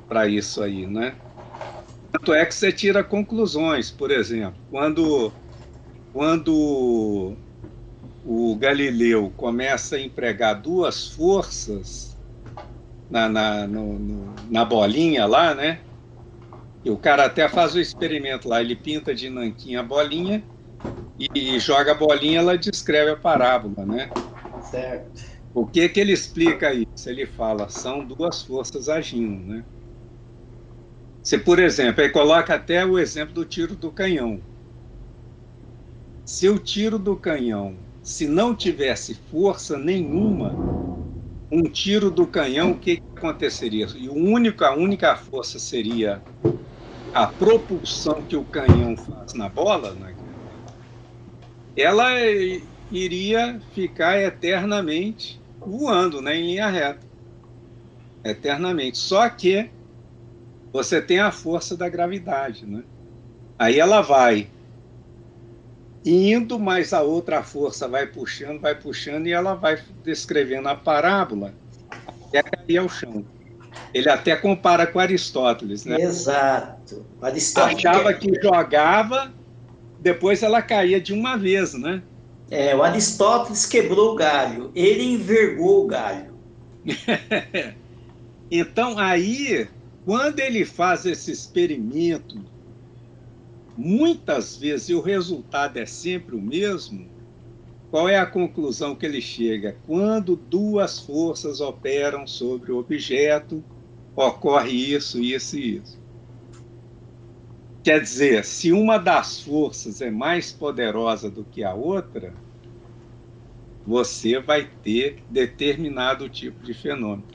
para isso aí, né? Tanto é que você tira conclusões, por exemplo, quando, quando o Galileu começa a empregar duas forças na, na, no, no, na bolinha lá, né? E o cara até faz o experimento lá, ele pinta de nanquim a bolinha e joga a bolinha, ela descreve a parábola, né? Certo. O que que ele explica isso? Ele fala, são duas forças agindo, né? Se, por exemplo, ele coloca até o exemplo do tiro do canhão. Se o tiro do canhão, se não tivesse força nenhuma, um tiro do canhão, o que, que aconteceria? E o único, a única força seria a propulsão que o canhão faz na bola, né? Ela iria ficar eternamente voando né, em linha reta. Eternamente. Só que você tem a força da gravidade. Né? Aí ela vai indo, mas a outra força vai puxando, vai puxando, e ela vai descrevendo a parábola até cair ao chão. Ele até compara com Aristóteles, né? Exato. Aristóteles achava que jogava, depois ela caía de uma vez, né? É, o Aristóteles quebrou o galho, ele envergou o galho. <laughs> então, aí, quando ele faz esse experimento, muitas vezes, e o resultado é sempre o mesmo, qual é a conclusão que ele chega? Quando duas forças operam sobre o objeto, ocorre isso, isso e isso. Quer dizer, se uma das forças é mais poderosa do que a outra, você vai ter determinado tipo de fenômeno.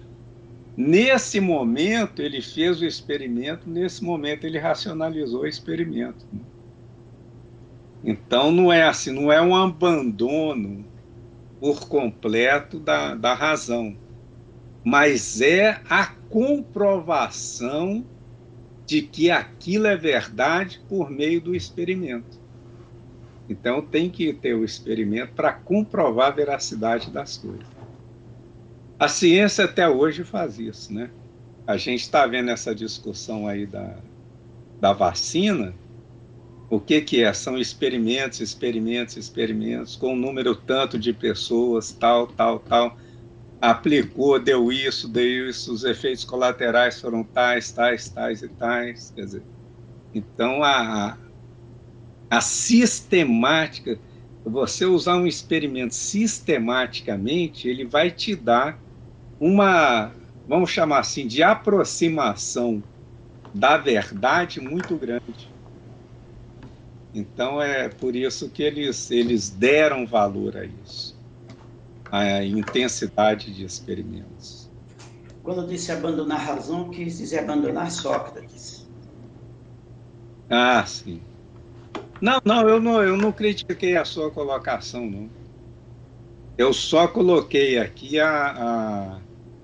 Nesse momento, ele fez o experimento, nesse momento, ele racionalizou o experimento. Então, não é assim, não é um abandono por completo da, da razão, mas é a comprovação de que aquilo é verdade por meio do experimento. Então tem que ter o experimento para comprovar a veracidade das coisas. A ciência até hoje faz isso, né? A gente está vendo essa discussão aí da, da vacina. O que, que é? São experimentos, experimentos, experimentos, com um número tanto de pessoas, tal, tal, tal aplicou, deu isso, deu isso, os efeitos colaterais foram tais, tais, tais e tais. Quer dizer, então a, a sistemática, você usar um experimento sistematicamente, ele vai te dar uma, vamos chamar assim, de aproximação da verdade muito grande. Então é por isso que eles, eles deram valor a isso a intensidade de experimentos. Quando disse abandonar a razão, quis dizer abandonar Sócrates. Ah, sim. Não, não, eu não, eu não critiquei a sua colocação, não. Eu só coloquei aqui a, a,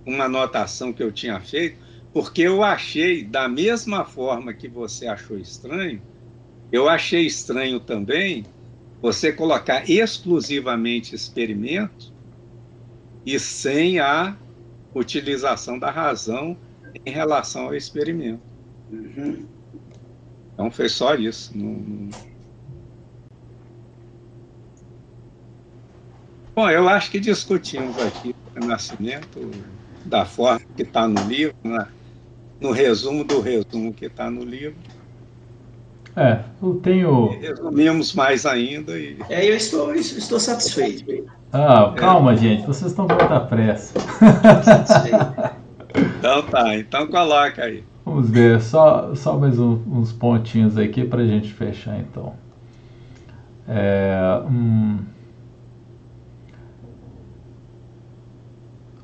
uma anotação que eu tinha feito, porque eu achei, da mesma forma que você achou estranho, eu achei estranho também você colocar exclusivamente experimentos e sem a utilização da razão em relação ao experimento. Uhum. Então foi só isso. Não. Bom, eu acho que discutimos aqui o Renascimento da forma que está no livro, né? no resumo do resumo que está no livro. É, eu tenho. Resumimos mais ainda e. É, eu estou, eu estou satisfeito. Ah, calma, é. gente, vocês estão com muita pressa. então tá, então coloca aí. Vamos ver, só, só mais um, uns pontinhos aqui para a gente fechar então. É, hum...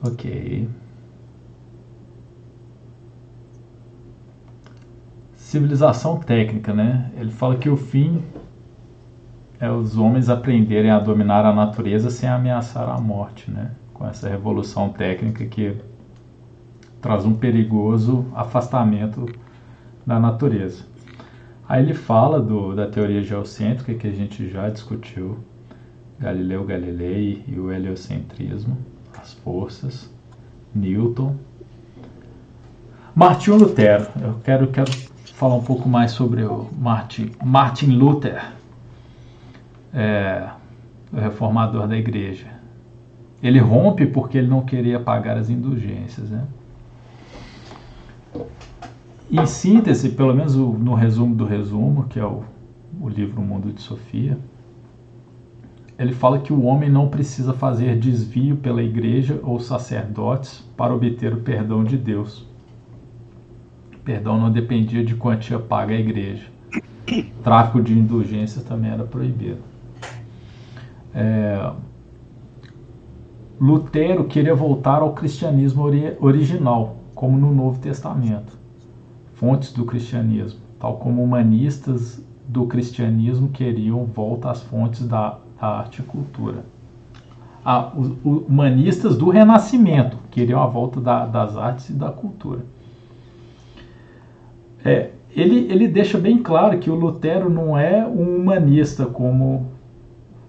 Ok. Civilização técnica, né? Ele fala que o fim é os homens aprenderem a dominar a natureza sem ameaçar a morte, né? Com essa revolução técnica que traz um perigoso afastamento da natureza. Aí ele fala do, da teoria geocêntrica que a gente já discutiu, Galileu Galilei e o heliocentrismo, as forças, Newton. Martinho Lutero, eu quero, quero falar um pouco mais sobre o Martin, Martin Luther, é, o reformador da igreja. Ele rompe porque ele não queria pagar as indulgências. Né? Em síntese, pelo menos no resumo do resumo, que é o, o livro Mundo de Sofia, ele fala que o homem não precisa fazer desvio pela igreja ou sacerdotes para obter o perdão de Deus perdão não dependia de quantia paga à igreja. <coughs> Tráfico de indulgências também era proibido. É, Lutero queria voltar ao cristianismo ori original, como no Novo Testamento, fontes do cristianismo, tal como humanistas do cristianismo queriam volta às fontes da, da arte e cultura. Ah, os, humanistas do Renascimento queriam a volta da, das artes e da cultura. É, ele, ele deixa bem claro que o Lutero não é um humanista como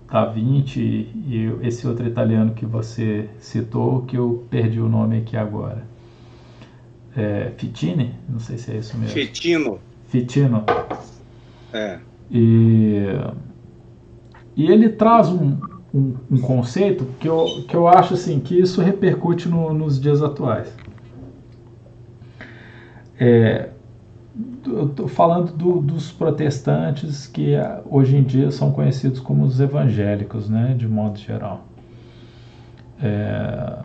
Da Vinci e esse outro italiano que você citou, que eu perdi o nome aqui agora. É, Fitini? Não sei se é isso mesmo. Fitino. Fitino. É. E, e ele traz um, um, um, conceito que eu, que eu acho assim, que isso repercute no, nos dias atuais. É, estou falando do, dos protestantes que ah, hoje em dia são conhecidos como os evangélicos, né, de modo geral. É,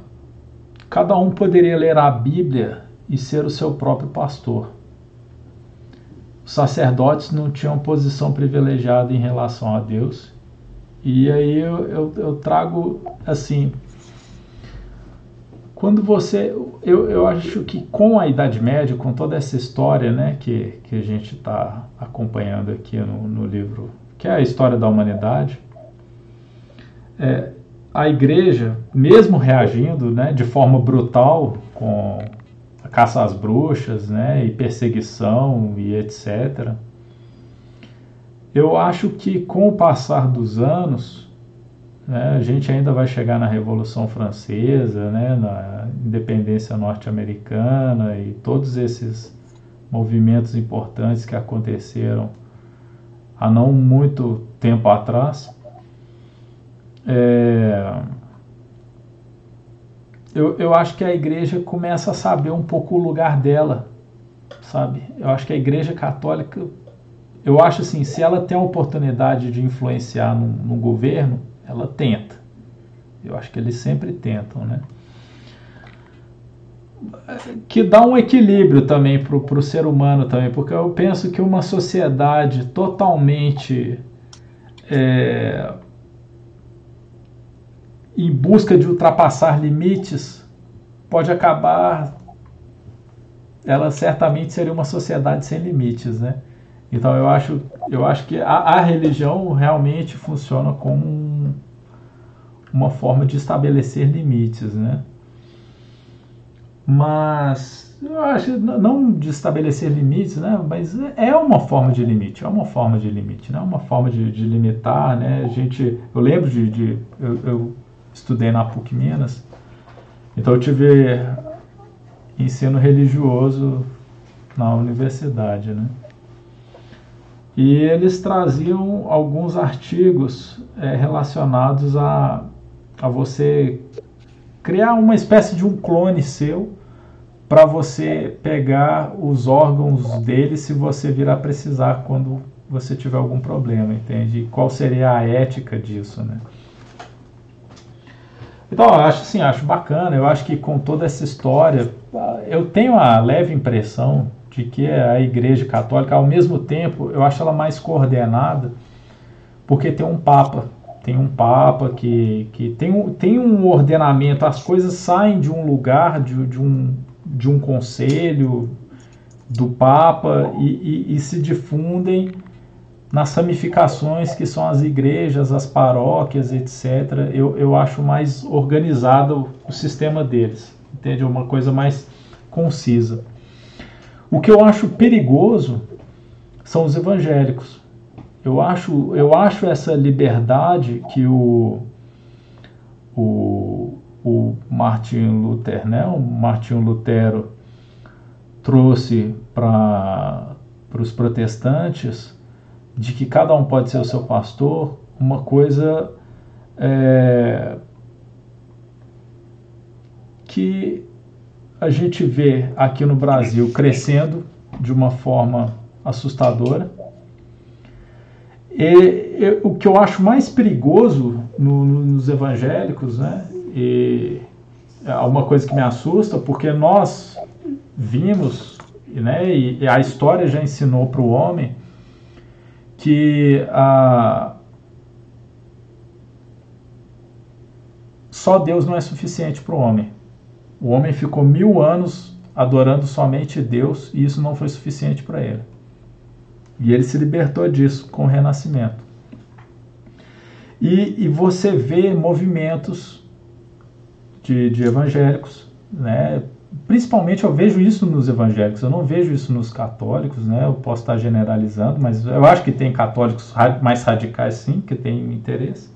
cada um poderia ler a Bíblia e ser o seu próprio pastor. Os sacerdotes não tinham posição privilegiada em relação a Deus. E aí eu, eu, eu trago assim quando você. Eu, eu acho que com a Idade Média, com toda essa história né, que, que a gente está acompanhando aqui no, no livro, que é a história da humanidade, é, a igreja, mesmo reagindo né, de forma brutal com a caça às bruxas né, e perseguição e etc., eu acho que com o passar dos anos né? A gente ainda vai chegar na Revolução Francesa, né? na independência norte-americana e todos esses movimentos importantes que aconteceram há não muito tempo atrás. É... Eu, eu acho que a igreja começa a saber um pouco o lugar dela, sabe? Eu acho que a igreja católica, eu acho assim, se ela tem a oportunidade de influenciar no, no governo, ela tenta. Eu acho que eles sempre tentam, né? Que dá um equilíbrio também para o ser humano também, porque eu penso que uma sociedade totalmente é, em busca de ultrapassar limites pode acabar ela certamente seria uma sociedade sem limites, né? Então eu acho, eu acho que a, a religião realmente funciona como uma forma de estabelecer limites, né? Mas eu acho não de estabelecer limites, né? Mas é uma forma de limite, é uma forma de limite, né? Uma forma de, de limitar, né? A gente, eu lembro de, de eu, eu estudei na PUC Minas, então eu tive ensino religioso na universidade, né? E eles traziam alguns artigos é, relacionados a a você criar uma espécie de um clone seu para você pegar os órgãos dele se você virar precisar quando você tiver algum problema, entende? qual seria a ética disso, né? Então, eu acho assim, acho bacana, eu acho que com toda essa história, eu tenho a leve impressão de que a Igreja Católica, ao mesmo tempo, eu acho ela mais coordenada, porque tem um Papa, tem um Papa que, que tem, um, tem um ordenamento, as coisas saem de um lugar, de, de, um, de um conselho, do Papa e, e, e se difundem nas ramificações que são as igrejas, as paróquias, etc. Eu, eu acho mais organizado o sistema deles, entende? É uma coisa mais concisa. O que eu acho perigoso são os evangélicos. Eu acho, eu acho essa liberdade que o, o, o Martin Luther, né? o Martin Lutero trouxe para os protestantes de que cada um pode ser o seu pastor, uma coisa é, que a gente vê aqui no Brasil crescendo de uma forma assustadora. E, e o que eu acho mais perigoso no, nos evangélicos, né, e é uma coisa que me assusta, porque nós vimos, né, e a história já ensinou para o homem que a, só Deus não é suficiente para o homem. O homem ficou mil anos adorando somente Deus e isso não foi suficiente para ele. E ele se libertou disso com o renascimento. E, e você vê movimentos de, de evangélicos, né, principalmente eu vejo isso nos evangélicos, eu não vejo isso nos católicos, né? Eu posso estar generalizando, mas eu acho que tem católicos mais radicais sim, que têm interesse.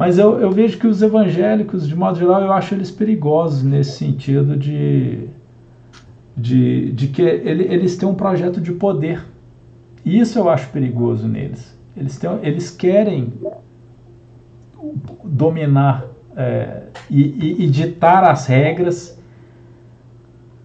Mas eu, eu vejo que os evangélicos, de modo geral, eu acho eles perigosos nesse sentido de, de, de que ele, eles têm um projeto de poder. Isso eu acho perigoso neles. Eles, têm, eles querem dominar é, e, e, ditar as regras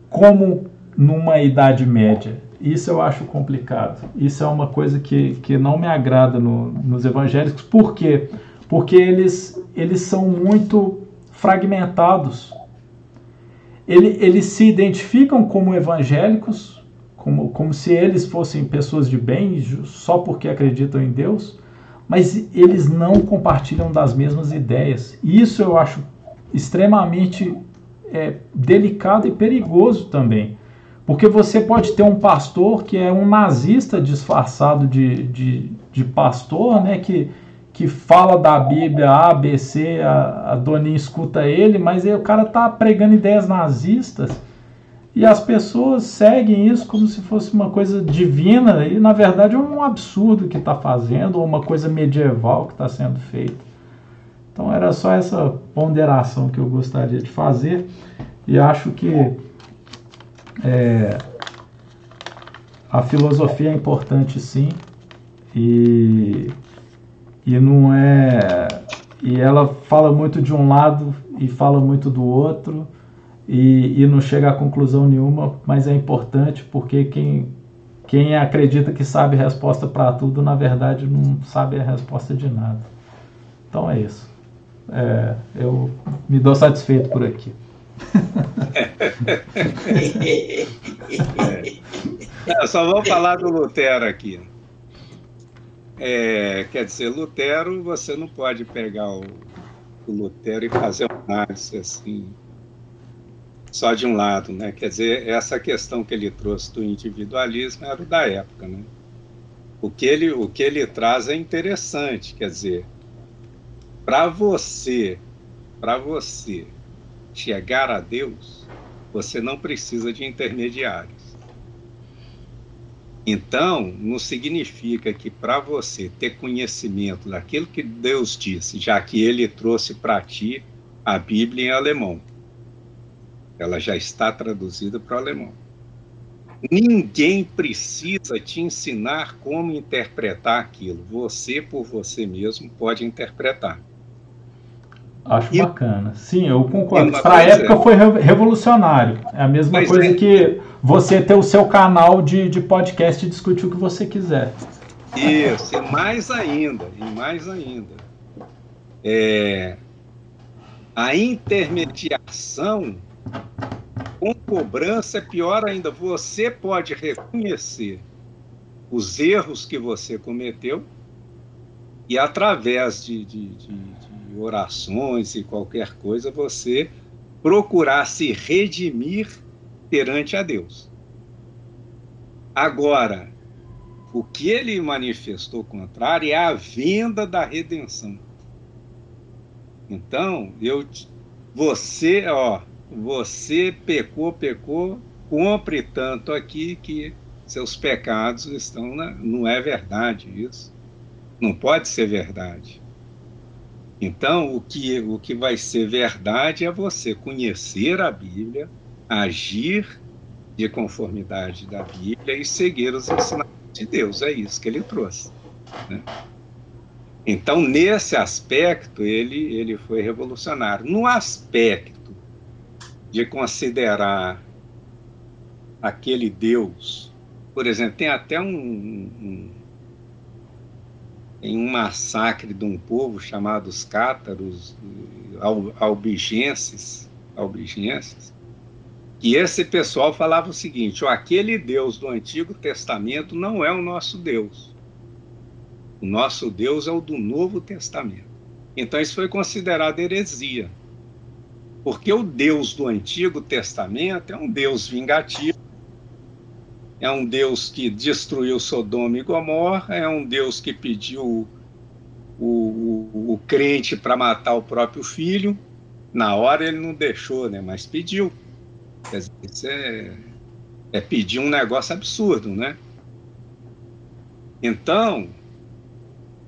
como numa Idade Média. Isso eu acho complicado. Isso é uma coisa que, que não me agrada no, nos evangélicos. Por quê? Porque eles, eles são muito fragmentados. Ele, eles se identificam como evangélicos, como, como se eles fossem pessoas de bem, só porque acreditam em Deus, mas eles não compartilham das mesmas ideias. Isso eu acho extremamente é, delicado e perigoso também. Porque você pode ter um pastor que é um nazista disfarçado de, de, de pastor, né? Que, que fala da Bíblia A, B, C, a, a doninha escuta ele, mas aí o cara tá pregando ideias nazistas e as pessoas seguem isso como se fosse uma coisa divina e na verdade é um absurdo que está fazendo ou uma coisa medieval que está sendo feita. Então era só essa ponderação que eu gostaria de fazer e acho que é, a filosofia é importante sim e, e não é e ela fala muito de um lado e fala muito do outro e, e não chega a conclusão nenhuma, mas é importante porque quem quem acredita que sabe resposta para tudo, na verdade não sabe a resposta de nada. Então é isso é, eu me dou satisfeito por aqui. <laughs> é. só vou falar do Lutero aqui. É, quer dizer, Lutero, você não pode pegar o, o Lutero e fazer uma análise assim, só de um lado, né? Quer dizer, essa questão que ele trouxe do individualismo era da época, né? O que ele, o que ele traz é interessante, quer dizer, para você, para você chegar a Deus, você não precisa de intermediários. Então, não significa que para você ter conhecimento daquilo que Deus disse, já que ele trouxe para ti a Bíblia em alemão. Ela já está traduzida para o alemão. Ninguém precisa te ensinar como interpretar aquilo. Você, por você mesmo, pode interpretar. Acho e, bacana. Sim, eu concordo. Para a época foi revolucionário. É a mesma Mas coisa é. que você ter o seu canal de, de podcast e discutir o que você quiser. Isso, e mais ainda, e mais ainda. É, a intermediação com cobrança é pior ainda. Você pode reconhecer os erros que você cometeu e através de, de, de orações e qualquer coisa você procurar se redimir perante a Deus. Agora, o que ele manifestou contrário é a venda da redenção. Então, eu você, ó, você pecou, pecou, compre tanto aqui que seus pecados estão na, não é verdade isso. Não pode ser verdade. Então, o que, o que vai ser verdade é você conhecer a Bíblia, agir de conformidade da Bíblia e seguir os ensinamentos de Deus. É isso que ele trouxe. Né? Então, nesse aspecto, ele, ele foi revolucionário. No aspecto de considerar aquele Deus, por exemplo, tem até um, um em um massacre de um povo chamado os cátaros, albigenses, albigenses, que esse pessoal falava o seguinte: aquele Deus do Antigo Testamento não é o nosso Deus. O nosso Deus é o do Novo Testamento. Então isso foi considerado heresia. Porque o Deus do Antigo Testamento é um Deus vingativo, é um Deus que destruiu Sodoma e Gomorra, é um Deus que pediu o, o, o crente para matar o próprio filho. Na hora ele não deixou, né? mas pediu. Quer dizer, isso é, é pedir um negócio absurdo, né? Então,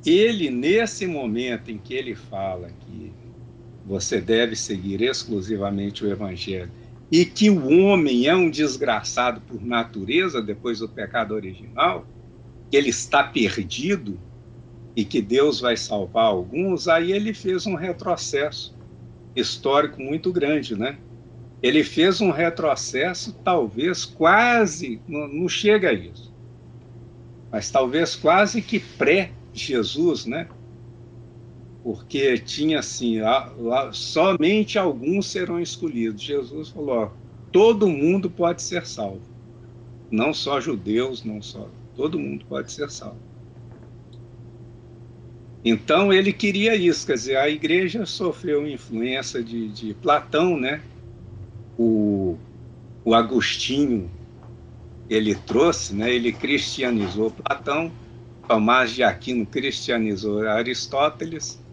ele, nesse momento em que ele fala que você deve seguir exclusivamente o Evangelho e que o homem é um desgraçado por natureza depois do pecado original, que ele está perdido e que Deus vai salvar alguns, aí ele fez um retrocesso histórico muito grande, né? Ele fez um retrocesso, talvez quase, não, não chega a isso, mas talvez quase que pré-Jesus, né? Porque tinha assim, lá, lá, somente alguns serão escolhidos. Jesus falou: ó, todo mundo pode ser salvo, não só judeus, não só, todo mundo pode ser salvo. Então ele queria isso, quer dizer, a igreja sofreu influência de, de Platão, né? O, o Agostinho ele trouxe, né? Ele cristianizou Platão, Tomás de Aquino cristianizou Aristóteles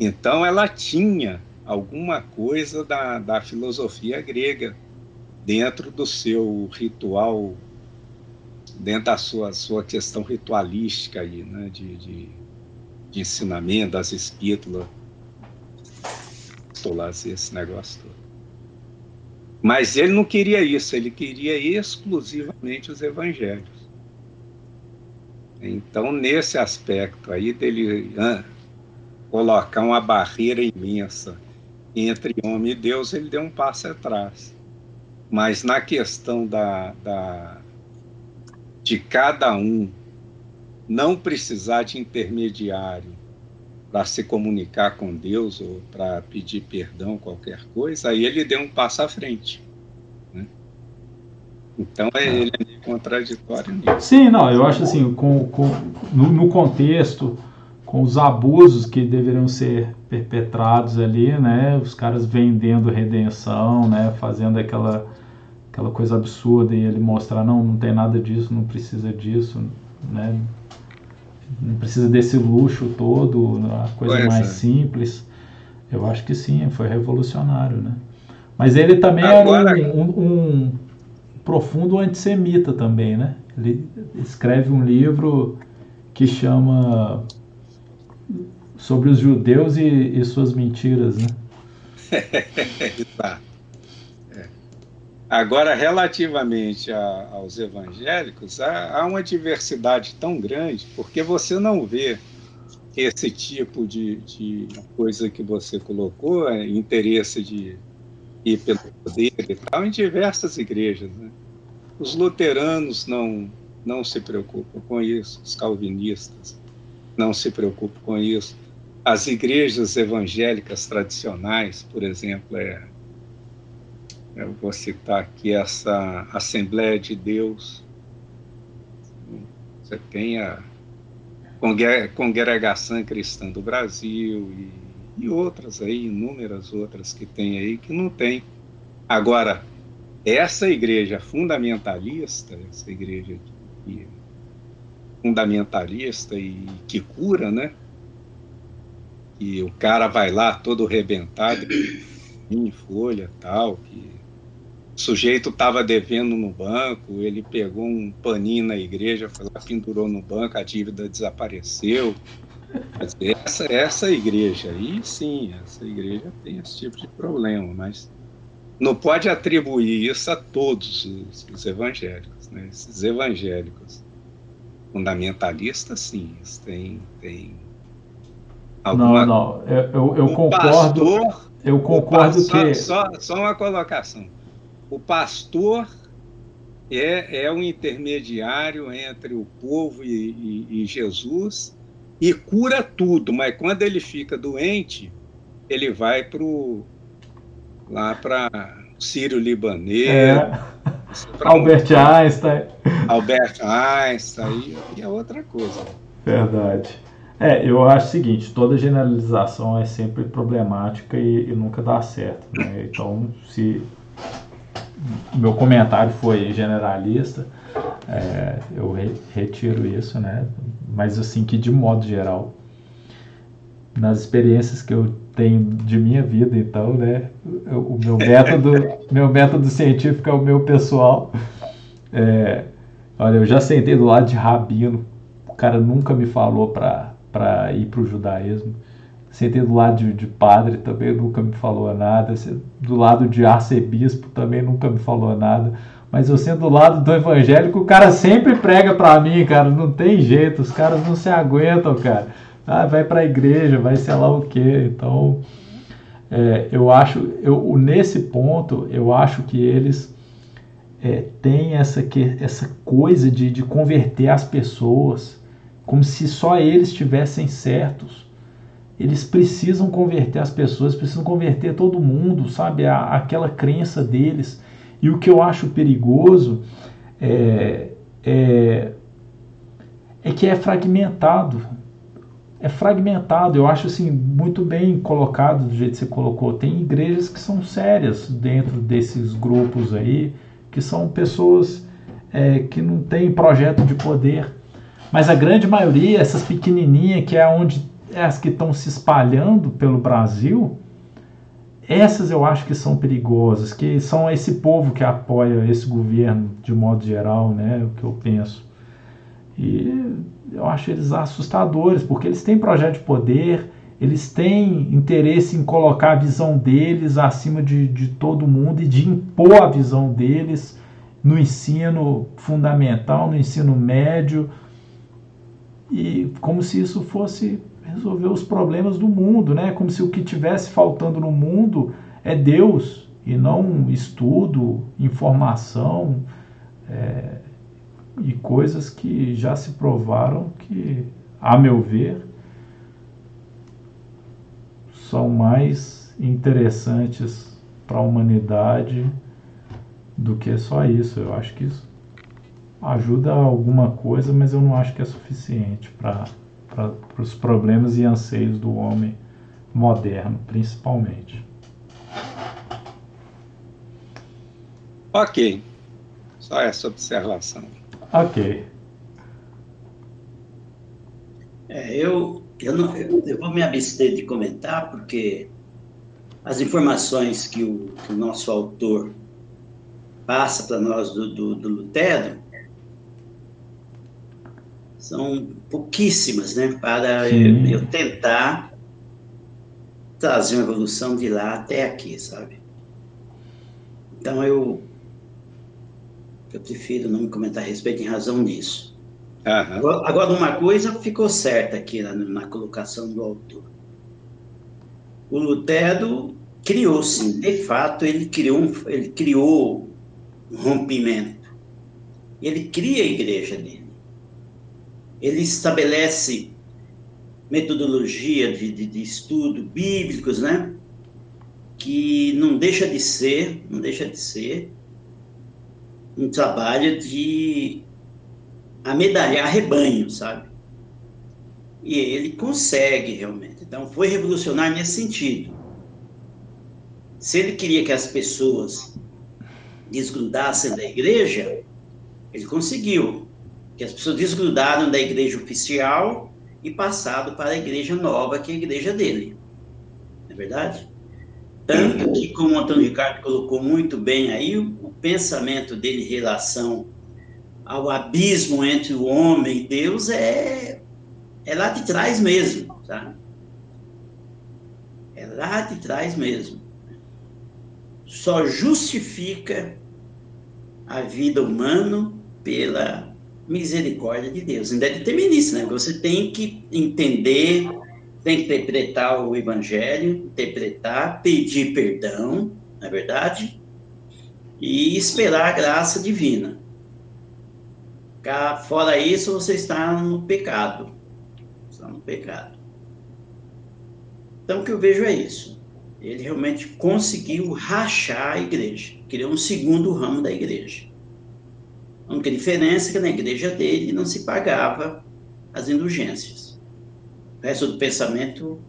então, ela tinha alguma coisa da, da filosofia grega dentro do seu ritual, dentro da sua, sua questão ritualística aí, né, de, de, de ensinamento das espítulas, esse negócio todo. Mas ele não queria isso, ele queria exclusivamente os evangelhos. Então, nesse aspecto aí dele colocar uma barreira imensa entre homem e Deus, ele deu um passo atrás. Mas na questão da, da de cada um não precisar de intermediário para se comunicar com Deus ou para pedir perdão, qualquer coisa, aí ele deu um passo à frente. Né? Então é, ele é contraditório nisso. Sim, não, eu acho assim, com, com, no, no contexto com os abusos que deveriam ser perpetrados ali, né? Os caras vendendo redenção, né? Fazendo aquela aquela coisa absurda e ele mostrar não, não tem nada disso, não precisa disso, né? Não precisa desse luxo todo, a coisa mais é. simples. Eu acho que sim, foi revolucionário, né? Mas ele também Agora... era um, um, um profundo antissemita também, né? Ele escreve um livro que chama sobre os judeus e, e suas mentiras, né? Exato. <laughs> É. Agora, relativamente a, aos evangélicos, há, há, uma diversidade tão grande, porque você não vê esse tipo de, de coisa que você colocou, é, interesse de ir pelo poder e tal, em diversas igrejas. Né? Os luteranos não, não se preocupam com isso, os calvinistas não se preocupam com isso. As igrejas evangélicas tradicionais, por exemplo, é, eu vou citar aqui essa Assembleia de Deus, você tem a Congregação Cristã do Brasil e, e outras aí, inúmeras outras que tem aí que não tem. Agora, essa igreja fundamentalista, essa igreja que, fundamentalista e que cura, né? E o cara vai lá todo rebentado, em folha tal, que o sujeito estava devendo no banco, ele pegou um paninho na igreja, foi lá, pendurou no banco, a dívida desapareceu. Essa, essa igreja aí, sim, essa igreja tem esse tipo de problema, mas não pode atribuir isso a todos os, os evangélicos. Né? Esses evangélicos fundamentalistas, sim, têm, têm alguma... Não, não, eu, eu, eu concordo. Pastor, eu concordo pastor, que. Só, só uma colocação o pastor é, é um intermediário entre o povo e, e, e Jesus e cura tudo, mas quando ele fica doente, ele vai pro, lá para Sírio Libanês. É. <laughs> Albert um... Einstein. Albert Einstein, e é outra coisa. Verdade. É, eu acho o seguinte, toda generalização é sempre problemática e, e nunca dá certo. Né? Então, se meu comentário foi generalista, é, eu re, retiro isso, né? Mas assim que de modo geral, nas experiências que eu tenho de minha vida, então, né? Eu, o meu método, <laughs> meu método científico é o meu pessoal. É, olha, eu já sentei do lado de rabino, o cara nunca me falou para ir para o judaísmo. Sentei do lado de, de, padre, também nunca me falou nada. Do lado de arcebispo, também nunca me falou nada. Mas eu sendo do lado do evangélico, o cara sempre prega para mim, cara. Não tem jeito, os caras não se aguentam, cara. Ah, vai para a igreja, vai sei lá o quê. Então, é, eu acho, eu, nesse ponto, eu acho que eles é, têm essa, que, essa coisa de, de converter as pessoas, como se só eles estivessem certos eles precisam converter as pessoas, precisam converter todo mundo, sabe? A, aquela crença deles. E o que eu acho perigoso é, é, é que é fragmentado. É fragmentado, eu acho assim, muito bem colocado do jeito que você colocou. Tem igrejas que são sérias dentro desses grupos aí, que são pessoas é, que não têm projeto de poder. Mas a grande maioria, essas pequenininhas, que é onde as que estão se espalhando pelo Brasil, essas eu acho que são perigosas, que são esse povo que apoia esse governo de modo geral, né, o que eu penso. E eu acho eles assustadores, porque eles têm projeto de poder, eles têm interesse em colocar a visão deles acima de, de todo mundo e de impor a visão deles no ensino fundamental, no ensino médio, e como se isso fosse resolver os problemas do mundo, né? Como se o que tivesse faltando no mundo é Deus e não estudo, informação é, e coisas que já se provaram que, a meu ver, são mais interessantes para a humanidade do que só isso. Eu acho que isso ajuda alguma coisa, mas eu não acho que é suficiente para para os problemas e anseios do homem moderno, principalmente. Ok. Só essa observação. Ok. É, eu, eu, não, eu, eu, vou me abster de comentar, porque as informações que o, que o nosso autor passa para nós do, do, do Lutero são pouquíssimas, né, para eu, eu, tentar trazer uma evolução de lá até aqui, sabe? Então eu eu prefiro não me comentar a respeito em razão disso. Agora, agora, uma coisa ficou certa aqui na, na colocação do autor. O Lutero criou, sim, de fato, ele criou, ele criou um rompimento. Ele cria a igreja dele. Ele estabelece metodologia de, de, de estudo bíblicos, né? Que não deixa de ser, não deixa de ser um trabalho de amedalhar rebanho, sabe? E ele consegue realmente. Então, foi revolucionário nesse sentido. Se ele queria que as pessoas desgrudassem da igreja, ele conseguiu. Que as pessoas desgrudaram da igreja oficial e passado para a igreja nova, que é a igreja dele. Não é verdade? Tanto que, como o Antônio Ricardo colocou muito bem aí, o, o pensamento dele em relação ao abismo entre o homem e Deus é, é lá de trás mesmo, tá? É lá de trás mesmo. Só justifica a vida humana pela misericórdia de Deus. Ainda é determinista, né? Você tem que entender, tem que interpretar o evangelho, interpretar, pedir perdão, na é verdade, e esperar a graça divina. Fora isso, você está no pecado. Está no pecado. Então, o que eu vejo é isso. Ele realmente conseguiu rachar a igreja, criou um segundo ramo da igreja. A única diferença é que na igreja dele não se pagava as indulgências. O resto do pensamento,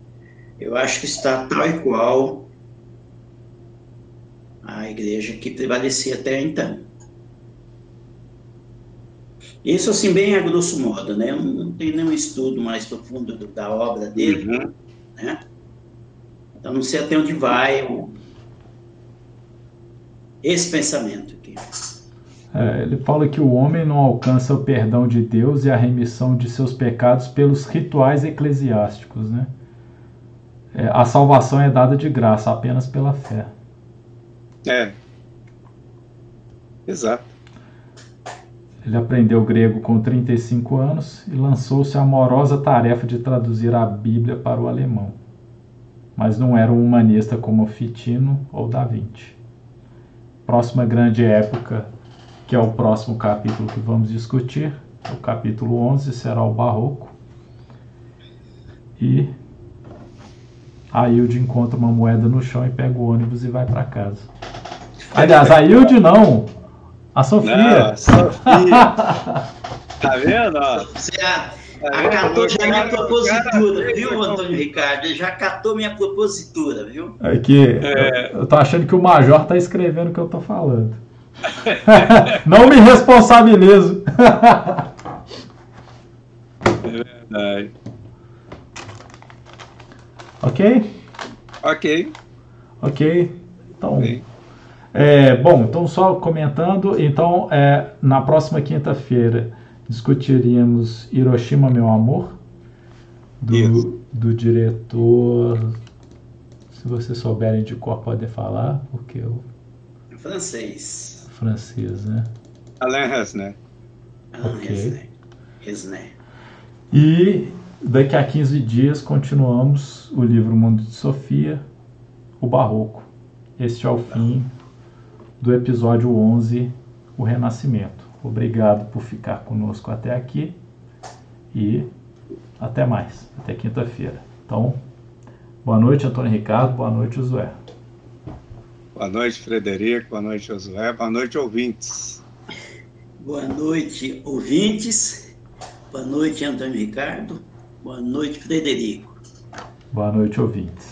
eu acho que está tal e qual a igreja que prevalecia até então. Isso, assim, bem a grosso modo, né? Eu não tenho nenhum estudo mais profundo da obra dele, uhum. né? Então, não sei até onde vai o... esse pensamento aqui. É, ele fala que o homem não alcança o perdão de Deus e a remissão de seus pecados pelos rituais eclesiásticos, né? É, a salvação é dada de graça apenas pela fé. É. Exato. Ele aprendeu grego com 35 anos e lançou-se a amorosa tarefa de traduzir a Bíblia para o alemão. Mas não era um humanista como Fitino ou Da Vinci. Próxima grande época, que é o próximo capítulo que vamos discutir, o capítulo 11 será o Barroco. E a Hilde encontra uma moeda no chão e pega o ônibus e vai para casa. Aliás, a Hilde não, a Sofia. Não, a Sofia. <laughs> tá vendo? Você tá acatou já minha propositura, viu, Antônio Ricardo? Ele já acatou minha propositura, viu? Aqui, é... eu, eu tô achando que o Major tá escrevendo o que eu tô falando. <laughs> Não me responsabilizo. é verdade. Ok? Ok. Ok. Então. Okay. É, bom, então só comentando, então é, na próxima quinta-feira discutiríamos Hiroshima, meu amor, do, do diretor. Se vocês souberem de cor, podem falar, porque eu. Francês. Francês, né? Alain Resner. Alain okay. Resner. E daqui a 15 dias continuamos o livro Mundo de Sofia, o Barroco. Este é o fim do episódio 11, O Renascimento. Obrigado por ficar conosco até aqui e até mais, até quinta-feira. Então, boa noite, Antônio Ricardo, boa noite, Josué. Boa noite, Frederico, boa noite, Josué, boa noite, ouvintes. Boa noite, ouvintes. Boa noite, Antônio Ricardo. Boa noite, Frederico. Boa noite, ouvintes.